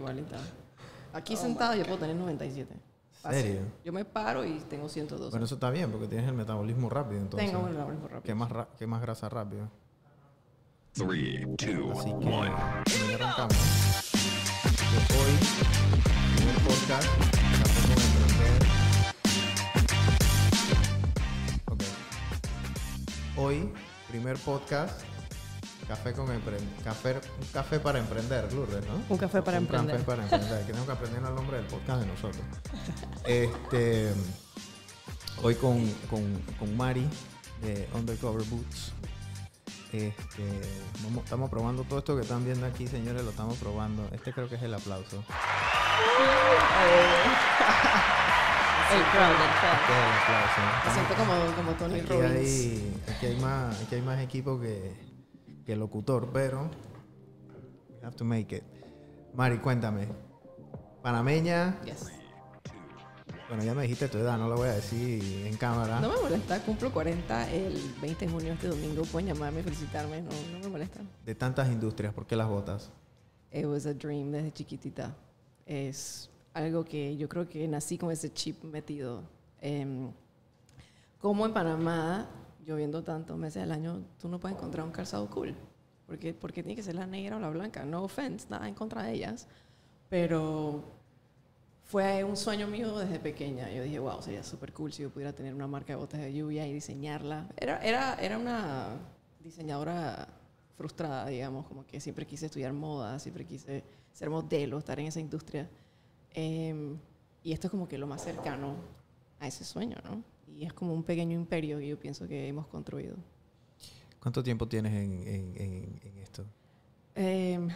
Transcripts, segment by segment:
igualita. Aquí sentada yo puedo tener 97. Fácil. ¿Serio? Yo me paro y tengo 112. Bueno, eso está bien porque tienes el metabolismo rápido. Entonces, tengo un metabolismo rápido. ¿Qué más, qué más grasa rápido? Three, two, Así que arrancamos. De hoy, primer podcast, Café con Emprender. Ok. Hoy, primer podcast, Café con Emprender. Café, un café para emprender, Lourdes, ¿no? Un café para un emprender. café para emprender. Que tengo que aprender el nombre del podcast de nosotros. Este, hoy con, con, con Mari de Undercover Boots. Este, vamos- estamos probando todo esto que están viendo aquí, señores, lo estamos probando. Este creo que es el aplauso. El crowd, el crowd. Este es el aplauso. Me siento como, como Tony Aquí Robbins. hay, aquí hay más, aquí hay más equipo que, que locutor, pero we have to make it. Mari, cuéntame. Panameña, Yes. bueno, ya me dijiste tu edad, no lo voy a decir en cámara. No me molesta, cumplo 40 el 20 de junio este domingo. Pueden llamarme, felicitarme, no, no me molesta. De tantas industrias, ¿por qué las botas? It was a dream desde chiquitita. Es algo que yo creo que nací con ese chip metido. Em, como en Panamá, lloviendo tantos meses al año, tú no puedes encontrar un calzado cool. Porque, porque tiene que ser la negra o la blanca. No offense, nada en contra de ellas. Pero fue un sueño mío desde pequeña. Yo dije, wow, sería súper cool si yo pudiera tener una marca de botas de lluvia y diseñarla. Era, era, era una diseñadora frustrada, digamos, como que siempre quise estudiar moda, siempre quise ser modelo, estar en esa industria. Em, y esto es como que lo más cercano a ese sueño, ¿no? Y es como un pequeño imperio que yo pienso que hemos construido. ¿Cuánto tiempo tienes en, en- en- en esto? Em,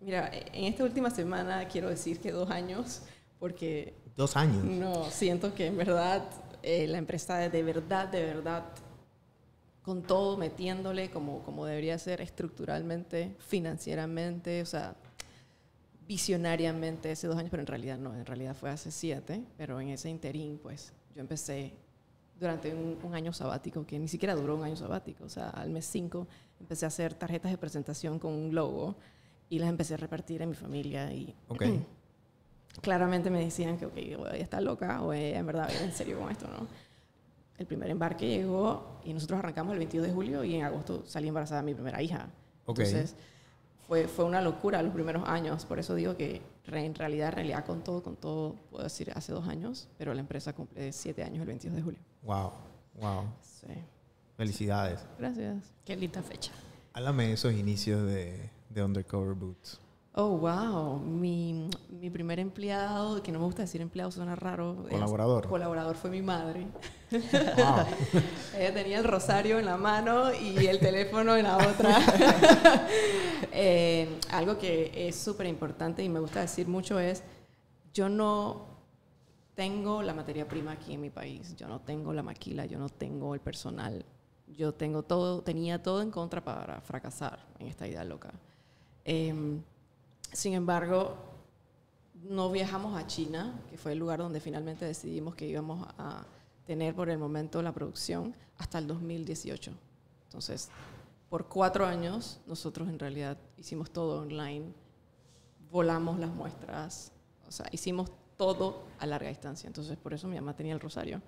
mira, en esta última semana quiero decir que dos años, porque Dos años. no, siento que en verdad eh, la empresa de verdad, de verdad, con todo metiéndole como, como debería ser estructuralmente, financieramente, o sea, visionariamente hace dos años, pero en realidad no, en realidad fue hace siete, pero en ese interín, pues yo empecé durante un, un año sabático, que ni siquiera duró un año sabático, o sea, al mes cinco empecé a hacer tarjetas de presentación con un logo y las empecé a repartir en mi familia y claramente me decían que, ok, ella está loca o ella en verdad viene en serio con esto, ¿no? El primer embarque llegó y nosotros arrancamos el 22 de julio y en agosto salí embarazada mi primera hija. Entonces, fue, fue una locura los primeros años. Por eso digo que re- en realidad, en realidad, con todo, con todo, puedo decir hace dos años, pero la empresa cumple siete años el 22 de julio. Wow, wow. Sí. Felicidades. Gracias. Qué linda fecha. Háblame de esos inicios de, de Undercover Boots. Oh, wow. Mi, mi primer empleado, que no me gusta decir empleado, suena raro. es- Colaborador. Colaborador fue mi madre. Wow. Ella tenía el rosario en la mano y el teléfono en la otra. Eh, algo que es súper importante y me gusta decir mucho es, yo no tengo la materia prima aquí en mi país, yo no tengo la maquila, yo no tengo el personal, yo tengo todo, tenía todo en contra para fracasar en esta idea loca. Em, sin embargo, no viajamos a China, que fue el lugar donde finalmente decidimos que íbamos a tener por el momento la producción hasta el 2018. Entonces, por cuatro años nosotros en realidad hicimos todo online, volamos las muestras, o sea, hicimos todo a larga distancia. Entonces, por eso mi mamá tenía el rosario.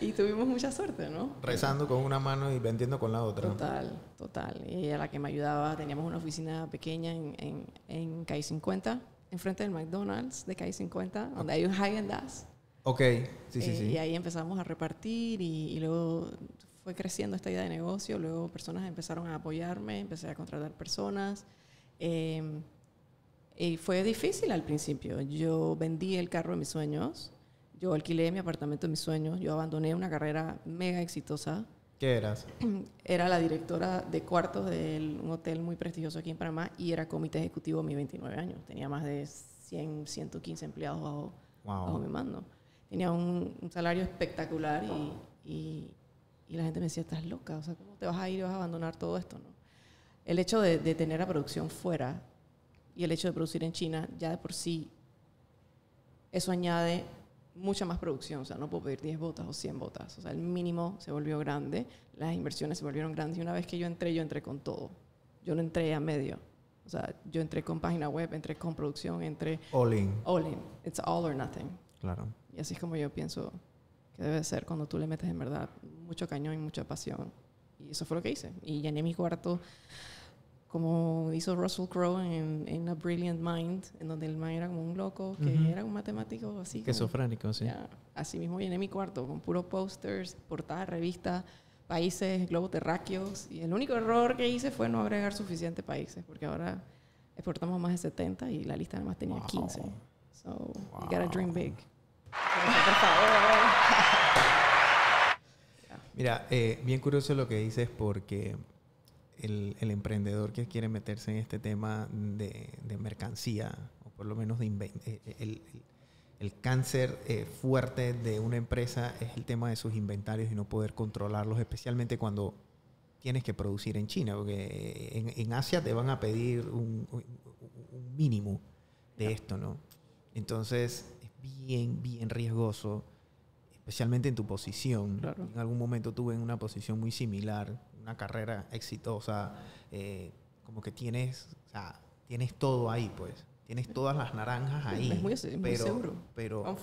Y tuvimos mucha suerte, ¿no? Rezando con una mano y vendiendo con la otra. Total, total. Y ella la que me ayudaba. Teníamos una oficina pequeña en, en, en Calle 50, enfrente del McDonald's de Calle 50, donde hay un Dazs. Ok, sí, sí, Eh, sí. Y ahí empezamos a repartir y, y luego fue creciendo esta idea de negocio. Luego personas empezaron a apoyarme, empecé a contratar personas. Eh, y fue difícil al principio. Yo vendí el carro de mis sueños, yo alquilé mi apartamento de mis sueños, yo abandoné una carrera mega exitosa. ¿Qué eras? Era la directora de cuartos de un hotel muy prestigioso aquí en Panamá y era comité ejecutivo a mis 29 años. Tenía más de 100, 115 empleados bajo, bajo mi Wow. mando. Tenía un, un salario espectacular y, y- y la gente me decía, estás loca, o sea, ¿cómo te vas a ir y vas a abandonar todo esto? No? El hecho de, de tener la producción fuera y el hecho de producir en China, ya de por sí, eso añade mucha más producción, o sea, no puedo pedir 10 botas o 100 botas, o sea, el mínimo se volvió grande, las inversiones se volvieron grandes y una vez que yo entré, yo entré con todo. Yo no entré a medio, O sea, yo entré con página web, entré con producción, entré All in, all in. It's all or nothing. claro. Y así es como yo pienso que debe ser cuando tú le metes en verdad mucho cañón y mucha pasión. Y eso fue lo que hice. Y llené mi cuarto como hizo Russell Crowe en, en A Brilliant Mind, en donde el man era como un loco, que Ujú. era un matemático así. Esquizofrénico, sí. ya, así mismo llené mi cuarto con puros posters, portadas, revistas, países, globos terráqueos. Y el único error que hice fue no agregar suficientes países, porque ahora exportamos más de 70 y la lista nada más tenía Wow. 15. So, you gotta Wow. dream big. Por favor. Mira, eh, bien curioso lo que dices porque el, el emprendedor que quiere meterse en este tema de, de mercancía, o por lo menos de eh, eh, el, el- cáncer eh, fuerte de una empresa es el tema de sus inventarios y no poder controlarlos, especialmente cuando tienes que producir en China, porque en, en Asia te van a pedir un, un- un mínimo de esto, ¿no? Entonces es bien, bien riesgoso, especialmente en tu posición. Claro. En algún momento tuve en una posición muy similar, una carrera exitosa, eh, como que tienes, o sea, tienes todo ahí, pues. Tienes todas las naranjas ahí. Es muy, es muy pero, seguro. Pero,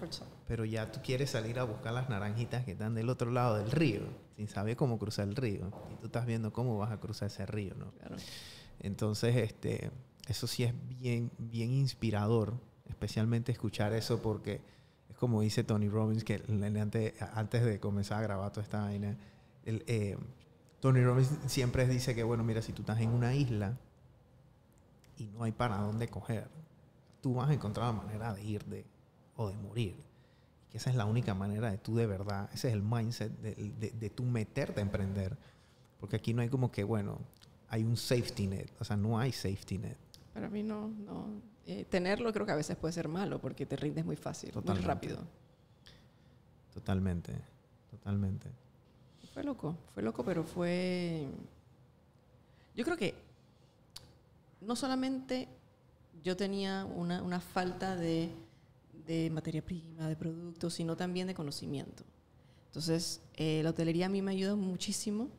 pero ya tú quieres salir a buscar las naranjitas que están del otro lado del río, sin saber cómo cruzar el río. Y tú estás viendo cómo vas a cruzar ese río, ¿no? Claro. Entonces, este, eso sí es bien, bien inspirador, especialmente escuchar eso porque es como dice Tony Robbins, que antes, antes de comenzar a grabar toda esta vaina, el, eh, Tony Robbins siempre dice que, bueno, mira, si tú estás en una isla y no hay para dónde coger, tú vas a encontrar la manera de ir de, o de morir. Que esa es la única manera de tú de verdad, ese es el mindset de, de, de tú meterte a emprender. Porque aquí no hay como que, bueno, hay un safety net, o sea, no hay safety net. Para mí no, no. Eh, tenerlo creo que a veces puede ser malo porque te rindes muy fácil, Totalmente. muy rápido. Totalmente, totalmente. Fue loco, fue loco, pero fue... Yo creo que no solamente yo tenía una, una falta de, de materia prima, de productos, sino también de conocimiento. Entonces, eh, la hotelería a mí me ayuda muchísimo,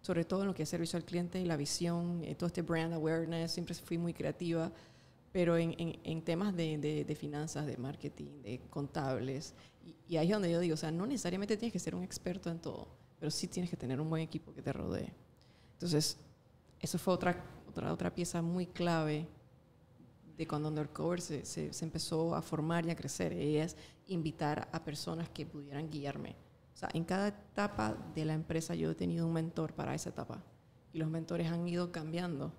sobre todo en lo que es servicio al cliente y la visión, eh, todo este brand awareness, siempre fui muy creativa, pero en, en- temas de, de- de finanzas, de marketing, de contables, y, y ahí es donde yo digo, o sea, no necesariamente tienes que ser un experto en todo, pero sí tienes que tener un buen equipo que te rodee. Entonces, eso fue otra, otra, otra pieza muy clave de cuando Undercover se, se, se empezó a formar y a crecer. Y es invitar a personas que pudieran guiarme. O sea, en cada etapa de la empresa yo he tenido un mentor para esa etapa. Y los mentores han ido cambiando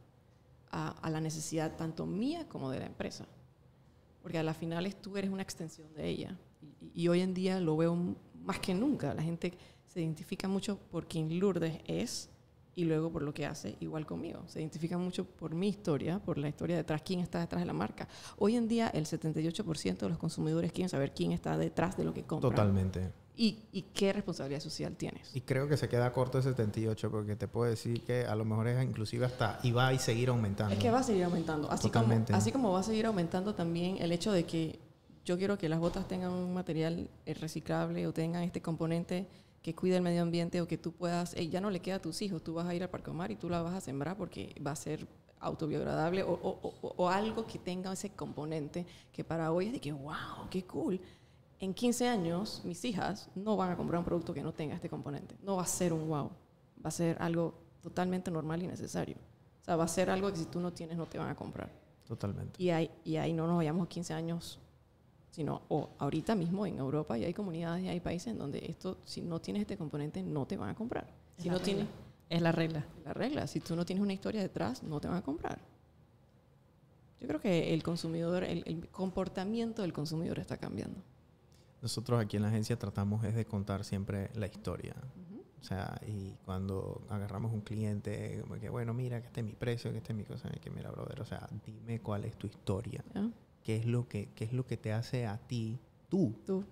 a, la necesidad tanto mía como de la empresa. Porque a la final es- tú eres una extensión de ella. Y, y hoy en día lo veo más que nunca. La gente se identifica mucho por quien Lourdes es y luego por lo que hace, igual conmigo. Se identifica mucho por mi historia, por la historia detrás, quién está detrás de la marca. Hoy en día el 78% de los consumidores quieren saber quién está detrás de lo que compran. Totalmente. Y, y qué responsabilidad social tienes. Y creo que se queda corto el 78 porque te puedo decir que a lo mejor es inclusive hasta y va a seguir aumentando. Es que va a seguir aumentando. Así como, Totalmente. así como va a seguir aumentando también el hecho de que yo quiero que las botas tengan un material eh, reciclable o tengan este componente que cuide el medio ambiente o que tú puedas, eh, ya no le queda a tus hijos, tú vas a ir al Parcomar y tú la vas a sembrar porque va a ser autobiogradable o, o- o- o algo que tenga ese componente que para hoy es de que, wow, qué cool. En 15 años, mis hijas no van a comprar un producto que no tenga este componente. No va a ser un wow. Va a ser algo totalmente normal y necesario. O sea, va a ser algo que si tú no tienes, no te van a comprar. Totalmente. Y ahí, y ahí no nos vayamos 15 años, sino o ahorita mismo en Europa y hay comunidades y hay países en donde esto, si no tienes este componente, no te van a comprar. Es Si la no tienes Es la regla. la regla, si tú no tienes una historia detrás, no te van a comprar. Yo creo que el consumidor, el, el comportamiento del consumidor está cambiando. Nosotros aquí en la agencia tratamos es de contar siempre la historia. O sea, y cuando agarramos un cliente, como que, bueno, mira, que este es mi precio, que este es mi cosa, que mira, brother, o sea, dime cuál es tu historia. ¿Qué es lo que, qué es lo que te hace a ti, tú? Tú,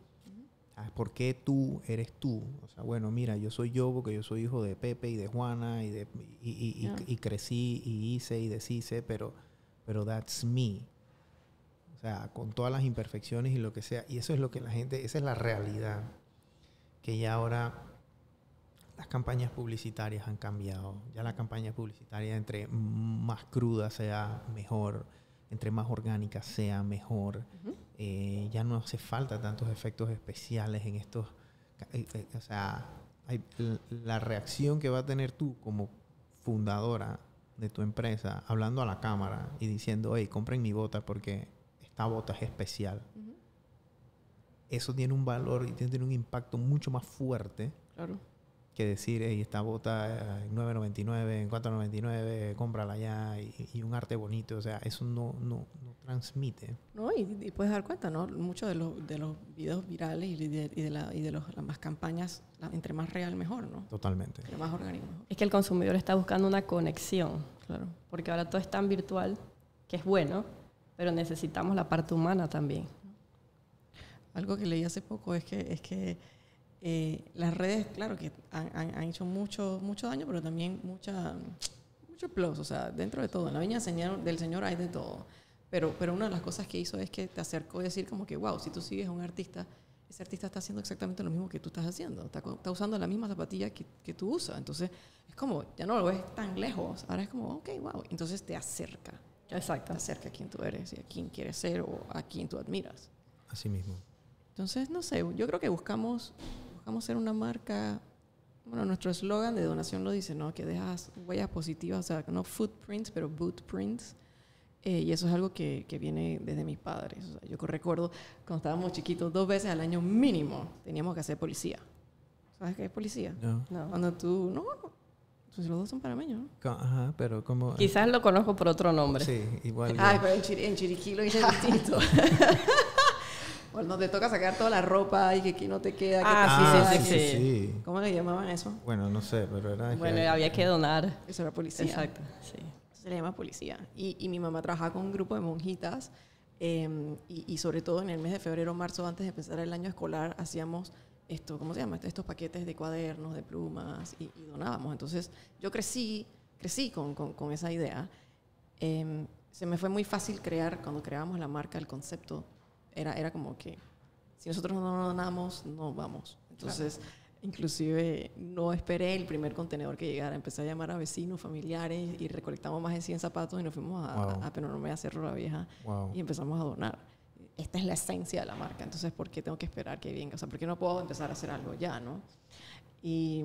¿Sabes? ¿Por qué tú eres tú? O sea, bueno, mira, yo soy yo porque yo soy hijo de Pepe y de Juana y, de, y, y- y- y crecí y hice y deshice, pero, pero that's me. O sea, con todas las imperfecciones y lo que sea. Y eso es lo que la gente, esa es la realidad. Que ya ahora las campañas publicitarias han cambiado. Ya la campaña publicitaria entre más cruda sea mejor, entre más orgánica sea mejor. Eh, ya no hace falta tantos efectos especiales en estos. eh, eh, O sea, hay- la reacción que va a tener tú como fundadora de tu empresa, hablando a la cámara y diciendo, hey, compren mi bota porque esta bota es especial. Eso tiene un valor y tiene un impacto mucho más fuerte Claro. Que decir, hey, esta bota eh, en 9.99, en 4.99, cómprala ya y, y un arte bonito. O sea, eso no, no, no transmite. No, y, y puedes dar cuenta, ¿no? Muchos de los, de los videos virales y de, y de, la, y de los, las más campañas, la- entre más real, mejor, ¿no? Totalmente. Entre más orgánico, mejor. Es que el consumidor está buscando una conexión, Claro. porque ahora todo es tan virtual, que es bueno, pero necesitamos la parte humana también. Algo que leí hace poco es que, es que eh, las redes, claro, que han, han- han hecho mucho, mucho daño, pero también mucha, mucho plus. O sea, dentro de todo, en la viña del Señor hay de todo. Pero, pero una de las cosas que hizo es que te acercó a decir como que, wow, si tú sigues a un artista, ese artista está haciendo exactamente lo mismo que tú estás haciendo. Está, está usando la misma zapatilla que, que tú usas. Entonces, es como, ya no lo ves tan lejos. Ahora es como, ok, wow. Entonces te acerca. Exacto. Te acerca a quien tú eres y a quien quieres ser o a quien tú admiras. Así mismo. Entonces, no sé, yo creo que buscamos, buscamos ser una marca, bueno, nuestro eslogan de donación lo dice, ¿no? Que dejas huellas positivas, o sea, no footprints, pero bootprints. Eh, y eso es algo que, que viene desde mis padres. O sea, yo recuerdo cuando estábamos chiquitos, dos veces al año mínimo teníamos que hacer policía. ¿Sabes qué es policía? No. No. Cuando tú, no, pues los dos son panameños, ¿no? Ajá, pero como... Quizás lo conozco por otro nombre. Sí, igual. Ay, pero en, Chiri- en Chiriquí lo hice distinto. Cuando te toca sacar toda la ropa y que aquí no te queda. que Ah, te sí, sí, que- sí. ¿Cómo le llamaban eso? Bueno, no sé, pero era... que- Bueno, había que donar. Eso era policía. Exacto, sí. Se le llama policía. Y, y mi mamá trabajaba con un grupo de monjitas eh, y, y sobre todo en el mes de febrero, marzo, antes de empezar el año escolar, hacíamos esto, ¿cómo se llama? Estos paquetes de cuadernos, de plumas y, y donábamos. Entonces yo crecí, crecí con, con- con esa idea. Eh, se me fue muy fácil crear, cuando creábamos la marca, el concepto, era, era como que si nosotros no donamos, no vamos. Entonces, inclusive no esperé el primer contenedor que llegara. Empecé a llamar a vecinos, familiares y recolectamos más de 100 zapatos y nos fuimos a, Wow. a, a Peronomé, a Cerro La Vieja Wow. y empezamos a donar. Esta es la esencia de la marca. Entonces, ¿por qué tengo que esperar que venga? O sea, ¿por qué no puedo empezar a hacer algo ya, no? Y,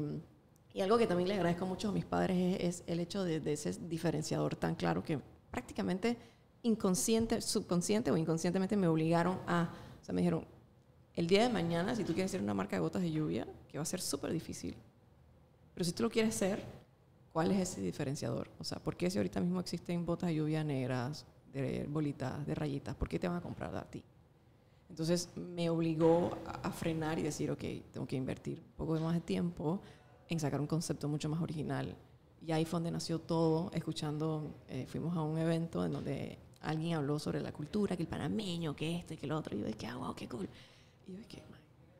y algo que también le agradezco mucho a mis padres es, es el hecho de, de ese diferenciador tan claro que prácticamente inconsciente, subconsciente o inconscientemente me obligaron a, o sea, me dijeron, el día de mañana, si tú quieres ser una marca de gotas de lluvia, que va a ser súper difícil, pero si tú lo quieres ser, ¿cuál es ese diferenciador? O sea, ¿por qué si ahorita mismo existen botas de lluvia negras, de bolitas, de rayitas, ¿por qué te van a comprar a ti? Entonces me obligó a, a frenar y decir, ok, tengo que invertir un poco más de tiempo en sacar un concepto mucho más original. Y ahí fue donde nació todo, escuchando, eh, fuimos a un evento en donde alguien habló sobre la cultura, que el panameño, que este, que el otro, y yo dije, ah, wow, qué cool. Y yo dije,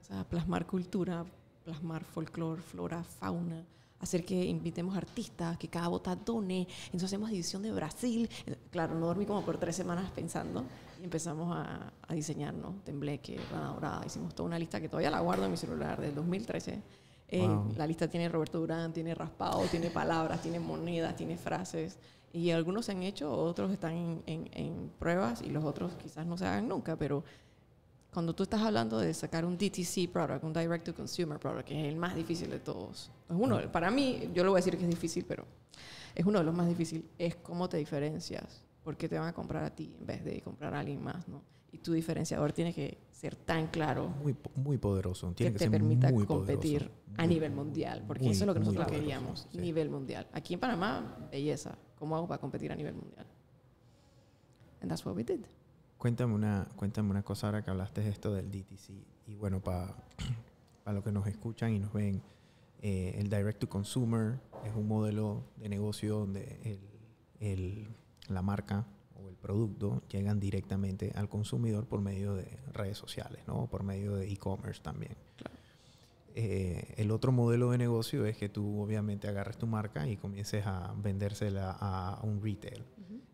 o sea, plasmar cultura, plasmar folclore, flora, fauna, hacer que invitemos artistas, que cada bota done. Entonces hacemos edición de Brasil. Claro, no dormí como por tres semanas pensando y empezamos a, a diseñar, ¿no? Tembleque, Rana Dorada. Hicimos toda una lista que todavía la guardo en mi celular del 2013. Eh, Wow. La lista tiene Roberto Durán, tiene raspado, tiene palabras, tiene monedas, tiene frases. Y algunos se han hecho, otros están en, en- en pruebas y los otros quizás no se hagan nunca, pero cuando tú estás hablando de sacar un DTC product, un Direct to Consumer product, que es el más difícil de todos, es uno, para mí, yo lo voy a decir que es difícil, pero es uno de los más difíciles, es cómo te diferencias, porque te van a comprar a ti en vez de comprar a alguien más, ¿no? Y tu diferenciador tiene que ser tan claro Muy, muy poderoso. Tiene que que, te ser permita muy competir poderoso. a nivel mundial, porque muy, eso es lo que nosotros poderoso, queríamos, sí. nivel mundial. Aquí en Panamá, belleza, ¿cómo hago para competir a nivel mundial? And that's what we did. Cuéntame una, cuéntame una cosa ahora que hablaste de esto del DTC. Y bueno, para los que nos escuchan y nos ven, eh, el Direct to Consumer es un modelo de negocio donde el, el- la marca producto llegan directamente al consumidor por medio de redes sociales, ¿no? Por medio de e-commerce también. Eh, el otro modelo de negocio es que tú obviamente agarres tu marca y comiences a vendérsela a un retail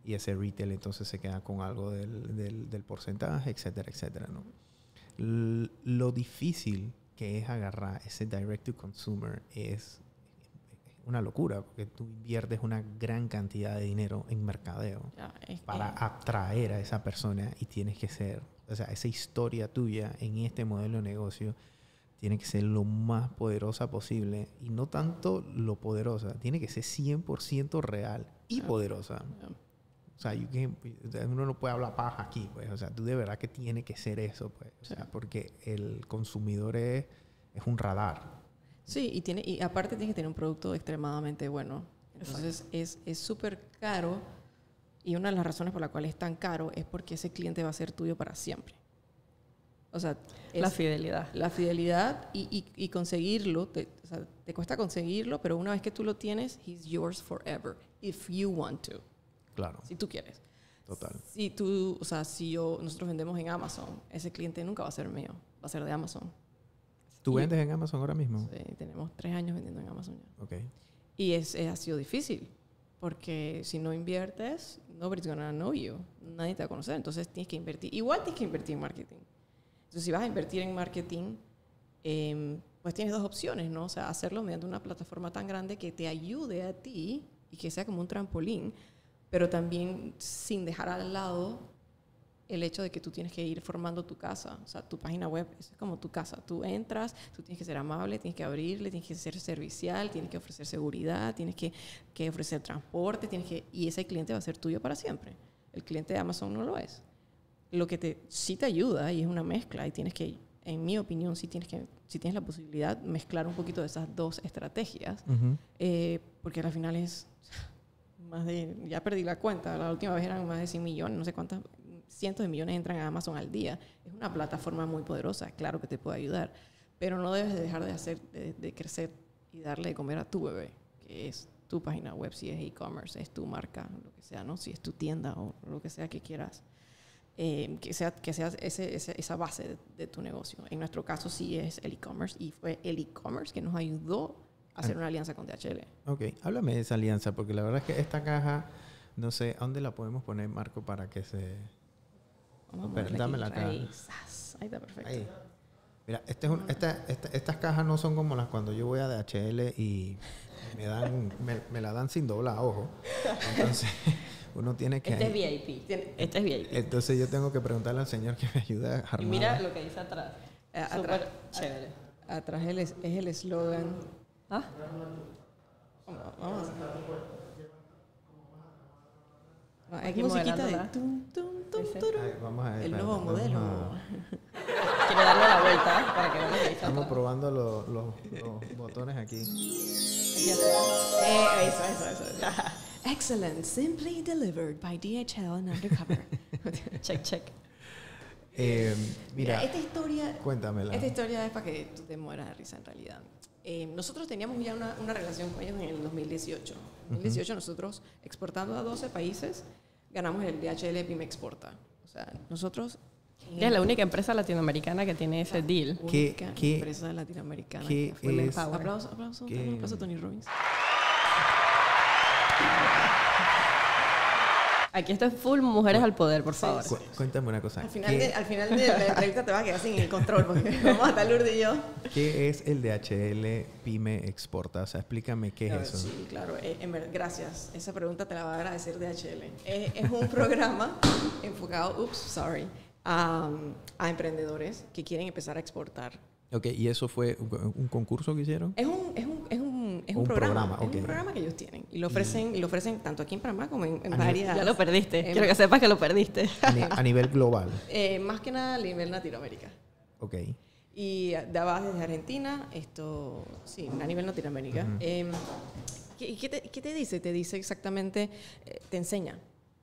y ese retail entonces se queda con algo del, del- del porcentaje, etcétera, etcétera, ¿no? L- lo difícil que es agarrar ese direct to consumer es una locura, porque tú inviertes una gran cantidad de dinero en mercadeo es- para eh, atraer a esa persona y tienes que ser, o sea, esa historia tuya en este modelo de negocio tiene que ser lo más poderosa posible y no tanto lo poderosa, tiene que ser 100% real y Ah. poderosa. O sea, you can- uno no puede hablar paja aquí, pues. O sea, tú de verdad que tiene que ser eso, pues. O sea, porque el consumidor es, es un radar. Sí, y, tiene, y aparte tienes que tener un producto extremadamente bueno. Entonces es es súper caro y una de las razones por la cual es tan caro es porque ese cliente va a ser tuyo para siempre. O sea, es La fidelidad. la fidelidad y, y- y conseguirlo, te, o sea, te cuesta conseguirlo, pero una vez que tú lo tienes, he's yours forever, if you want to, Claro, si tú quieres. total. Si tú, o sea, si yo, nosotros vendemos en Amazon, ese cliente nunca va a ser mío, va a ser de Amazon. ¿Tú Y- vendes en Amazon ahora mismo? Sí, tenemos tres años vendiendo en Amazon ya. Ok. Y es, es- ha sido difícil, porque si no inviertes, nobody's gonna know you. Nadie te va a conocer. Entonces tienes que invertir. Igual tienes que invertir en marketing. Entonces, si vas a invertir en marketing, em, pues tienes dos opciones, ¿no? O sea, hacerlo mediante una plataforma tan grande que te ayude a ti y que sea como un trampolín, pero también sin dejar al lado el hecho de que tú tienes que ir formando tu casa, o sea, tu página web es como tu casa. Tú entras, tú tienes que ser amable, tienes que abrirle, tienes que ser servicial, tienes que ofrecer seguridad, tienes que, que ofrecer transporte, tienes que y ese cliente va a ser tuyo para siempre. El cliente de Amazon no lo es. Lo que te sí te ayuda y es una mezcla y tienes que, en mi opinión, sí tienes que, si tienes la posibilidad mezclar un poquito de esas dos estrategias, Ujú. eh, porque al final es más de, ya perdí la cuenta, la última vez eran más de 100 millones, no sé cuántas, cientos de millones entran a Amazon al día. Es una plataforma muy poderosa, claro que te puede ayudar, pero no debes de dejar de hacer, de, de crecer y darle de comer a tu bebé, que es tu página web, si es e-commerce, es tu marca, lo que sea, ¿no? Si es tu tienda o lo que sea que quieras. Eh, que sea, que sea ese- ese- esa base de, de tu negocio. En nuestro caso sí es el e-commerce y fue el e-commerce que nos ayudó a hacer una alianza con DHL. Ok, háblame de esa alianza, porque la verdad es que esta caja, no sé, ¿a dónde la podemos poner, Marco, para que se... Vamos a dámela aquí. acá. Ahí, está perfecto. Ahí. Mira, este es un- esta- esta- estas cajas no son como las cuando yo voy a DHL y me dan me, me la dan sin doblar, ojo. Entonces, uno tiene que... Este es VIP. Este es VIP. Entonces yo tengo que preguntarle al señor que me ayude a Y armar. mira lo que dice atrás. Eh, Súper atrás. chévere. Atrás el es, es el eslogan. ¿Ah? Vamos, a Ah, Hay Aquí musiquita de tum, tum, tum. Ay, vamos a ver, el nuevo vamos modelo. a- Quiero darle la vuelta para que que dice Estamos probando los, los- los botones aquí. Aquí atrás. Eh, eso, eso, eso. Excellent, simply delivered by DHL and Undercover. Check, check. Eh, mira, esta historia cuéntamela. Esta historia es para que tú te mueras de risa en realidad. Eh, nosotros teníamos ya una, una relación con ellos en el 2018. En 2018 nosotros exportando a 12 países ganamos el DHL Pyme Exporta. O sea, nosotros... Ella es la única empresa latinoamericana que tiene ese deal. ¿Qué- única qué- empresa latinoamericana qué que fue es-. Aplauso, aplauso, qué- un aplauso a Tony Robbins. Aquí esto es full mujeres al poder, por favor. Cu- cuéntame una cosa. Al final, ¿Qué, de, al final de la entrevista te vas a quedar sin el control porque vamos a estar Lourdes y yo. qué es el DHL Pyme Exporta? O sea, explícame qué es ver, eso. Sí, claro. eh, en ver- gracias. Esa pregunta te la va a agradecer DHL. Es, es un programa enfocado, ups, sorry, a, a emprendedores que quieren empezar a exportar. Ok, ¿y eso fue un, un concurso que hicieron? Es un, es un, es un, es un Un programa. programa, Es ok. un programa que ellos tienen. Y lo ofrecen, y lo ofrecen tanto aquí en Panamá como en, en varias. Ya lo perdiste. en- Quiero que sepas que lo perdiste. A, ni- a nivel global. eh, más que nada a nivel Latinoamérica. Ok. Y daba desde Argentina, esto, sí, a nivel Latinoamérica. Eh, ¿qué, qué te, qué te dice? Te dice exactamente, eh, te enseña.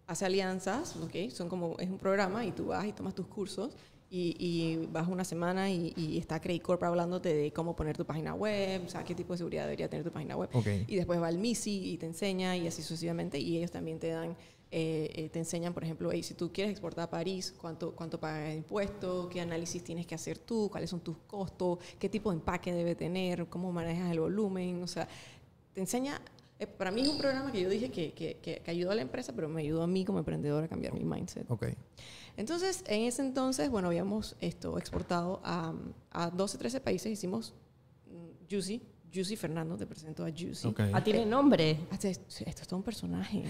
Hace alianzas, ¿ok? Son como, es un programa y tú vas y tomas tus cursos y, y vas una semana y, y está Credit Corp hablándote de cómo poner tu página web, o sea, qué tipo de seguridad debería tener tu página web. Ok. Y después va el MISI y te enseña y así sucesivamente. Y ellos también te dan, eh, eh, te enseñan, por ejemplo, hey, si tú quieres exportar a París, cuánto, cuánto pagas de impuestos, qué análisis tienes que hacer tú, cuáles son tus costos, qué tipo de empaque debe tener, cómo manejas el volumen. O sea, te enseña. Eh, para mí es un programa que yo dije que, que, que- que ayudó a la empresa, pero me ayudó a mí como emprendedor a cambiar mi mindset. Ok. Entonces, en ese entonces, bueno, habíamos esto exportado a, a 12, 13 países, hicimos mm, Juicy, Juicy Fernando, te presento a Juicy. Ok. Ah, tiene nombre. Hasta es- Esto es todo un personaje.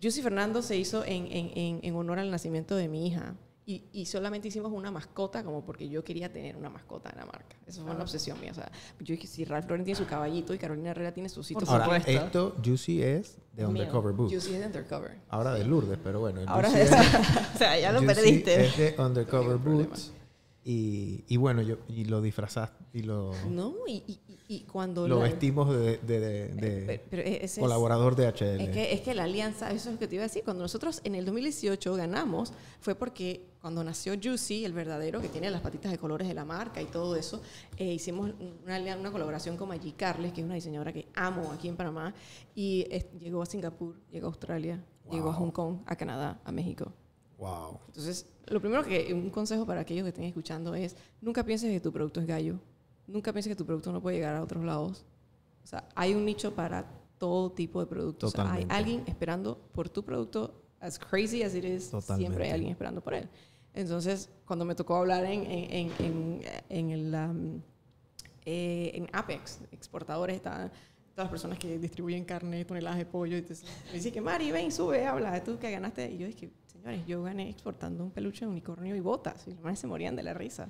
Juicy Fernando se hizo en, en- en- en honor al nacimiento de mi hija. Y, y solamente hicimos una mascota como porque yo quería tener una mascota en la marca. Eso fue una obsesión mía. O sea, yo dije, si Ralph Lauren tiene su caballito y Carolina Herrera tiene su sitio. Ahora, supuesto. esto, Juicy es de Mío. Undercover Boots. Juicy es de Undercover. Ahora de Lourdes, pero bueno. Ahora es- o sea, ya lo Juicy perdiste. Es de Undercover No. Boots. Y, y bueno, yo, y lo disfrazaste y lo, No, y, y- y- cuando... lo la- vestimos de, de- de- de Pero- pero ese es- colaborador de HL. Es que, es que la alianza, eso es lo que te iba a decir, cuando nosotros en el 2018 ganamos, fue porque cuando nació Juicy, el verdadero, que tiene las patitas de colores de la marca y todo eso, eh, hicimos una, una colaboración con Maggie Carles, que es una diseñadora que amo aquí en Panamá, y eh, llegó a Singapur, llegó a Australia, llegó a Wow. Hong Kong, a Canadá, a México. Wow. Entonces, lo primero que, un consejo para aquellos que estén escuchando es, nunca pienses que tu producto es gallo, nunca pienses que tu producto no puede llegar a otros lados. O sea, hay un nicho para todo tipo de productos. O sea, hay alguien esperando por tu producto, as crazy as it is, Totalmente. siempre hay alguien esperando por él. Entonces, cuando me tocó hablar en, en, en, en, en el, um, eh, en Apex, exportadores, estaban todas las personas que distribuyen carne, toneladas de pollo. Entonces, me dice que Mari, ven, sube, habla, tú que ganaste. Y yo dije, señores, yo gané exportando un peluche de unicornio y botas. Y los manes se morían de la risa.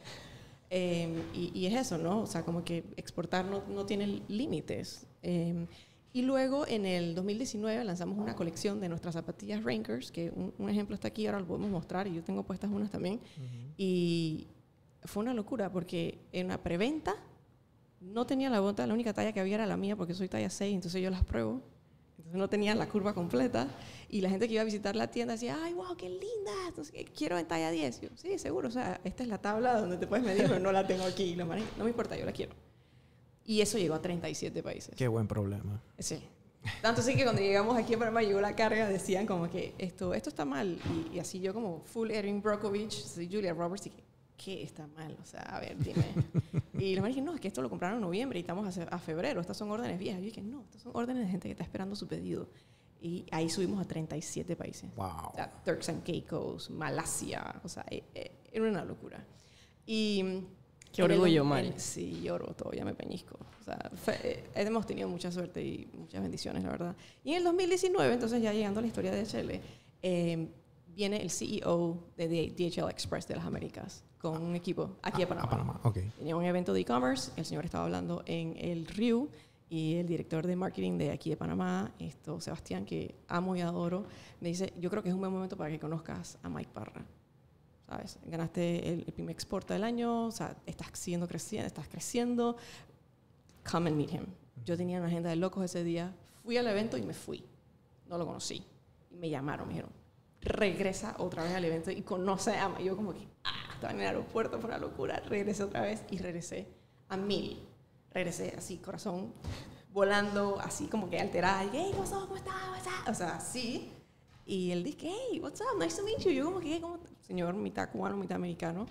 Eh, y, y es eso, ¿no? O sea, como que exportar no, no tiene límites. Eh, y luego en el 2019 lanzamos una colección de nuestras zapatillas Rankers, que un, un ejemplo está aquí, ahora lo podemos mostrar, y yo tengo puestas unas también. Y fue una locura porque en la preventa no tenía la bota, la única talla que había era la mía porque soy talla 6, entonces yo las pruebo. No tenía la curva completa y la gente que iba a visitar la tienda decía, ay, wow, qué linda, entonces, quiero en talla 10. Yo, sí, seguro, o sea, esta es la tabla donde te puedes medir, pero no la tengo aquí. No me importa, yo la quiero. Y eso llegó a 37 países. Qué buen problema. Sí. Tanto así que cuando llegamos aquí a Panamá llegó la carga, decían como que esto, esto está mal. Y, y así yo como full Erin Brockovich, soy Julia Roberts, y que, ¿qué está mal? O sea, a ver, dime. Y los manes dijeron, no, es que esto lo compraron en noviembre y estamos a, fe- febrero, estas son órdenes viejas. Yo dije, no, estas son órdenes de gente que está esperando su pedido. Y ahí subimos a 37 países. Wow. O sea, Turks and Caicos, Malasia, o sea, e- e- era una locura. Y Qué en el orgullo, dos- Mari. Sí, lloro, todavía me peñisco. O sea, fue- eh, hemos tenido mucha suerte y muchas bendiciones, la verdad. Y en el 2019, entonces ya llegando a la historia de DHL, eh, viene el CEO de DHL Express de las Américas con un equipo aquí a Panamá. A Panamá, ok. Tenía un evento de e-commerce, el señor estaba hablando en el RIU y el director de marketing de aquí de Panamá, esto, Sebastián, que amo y adoro, me dice, yo creo que es un buen momento para que conozcas a Mike Parra. ¿Sabes? Ganaste el, el primer exporta del año, o sea, estás siguiendo creciendo, estás creciendo, come and meet him. Yo tenía una agenda de locos ese día, fui al evento y me fui. No lo conocí. Y me llamaron, me dijeron, regresa otra vez al evento y conoce a... Y yo como que, ah, estaba en el aeropuerto, fue una locura. Regresé otra vez y regresé a mil. Regresé así, corazón volando, así como que alterada. Y, hey, what's up, ¿cómo estás? What's up? O sea, así. Y él dice, hey, what's up, nice to meet you. Yo como que, como señor mitad cubano, mitad americano.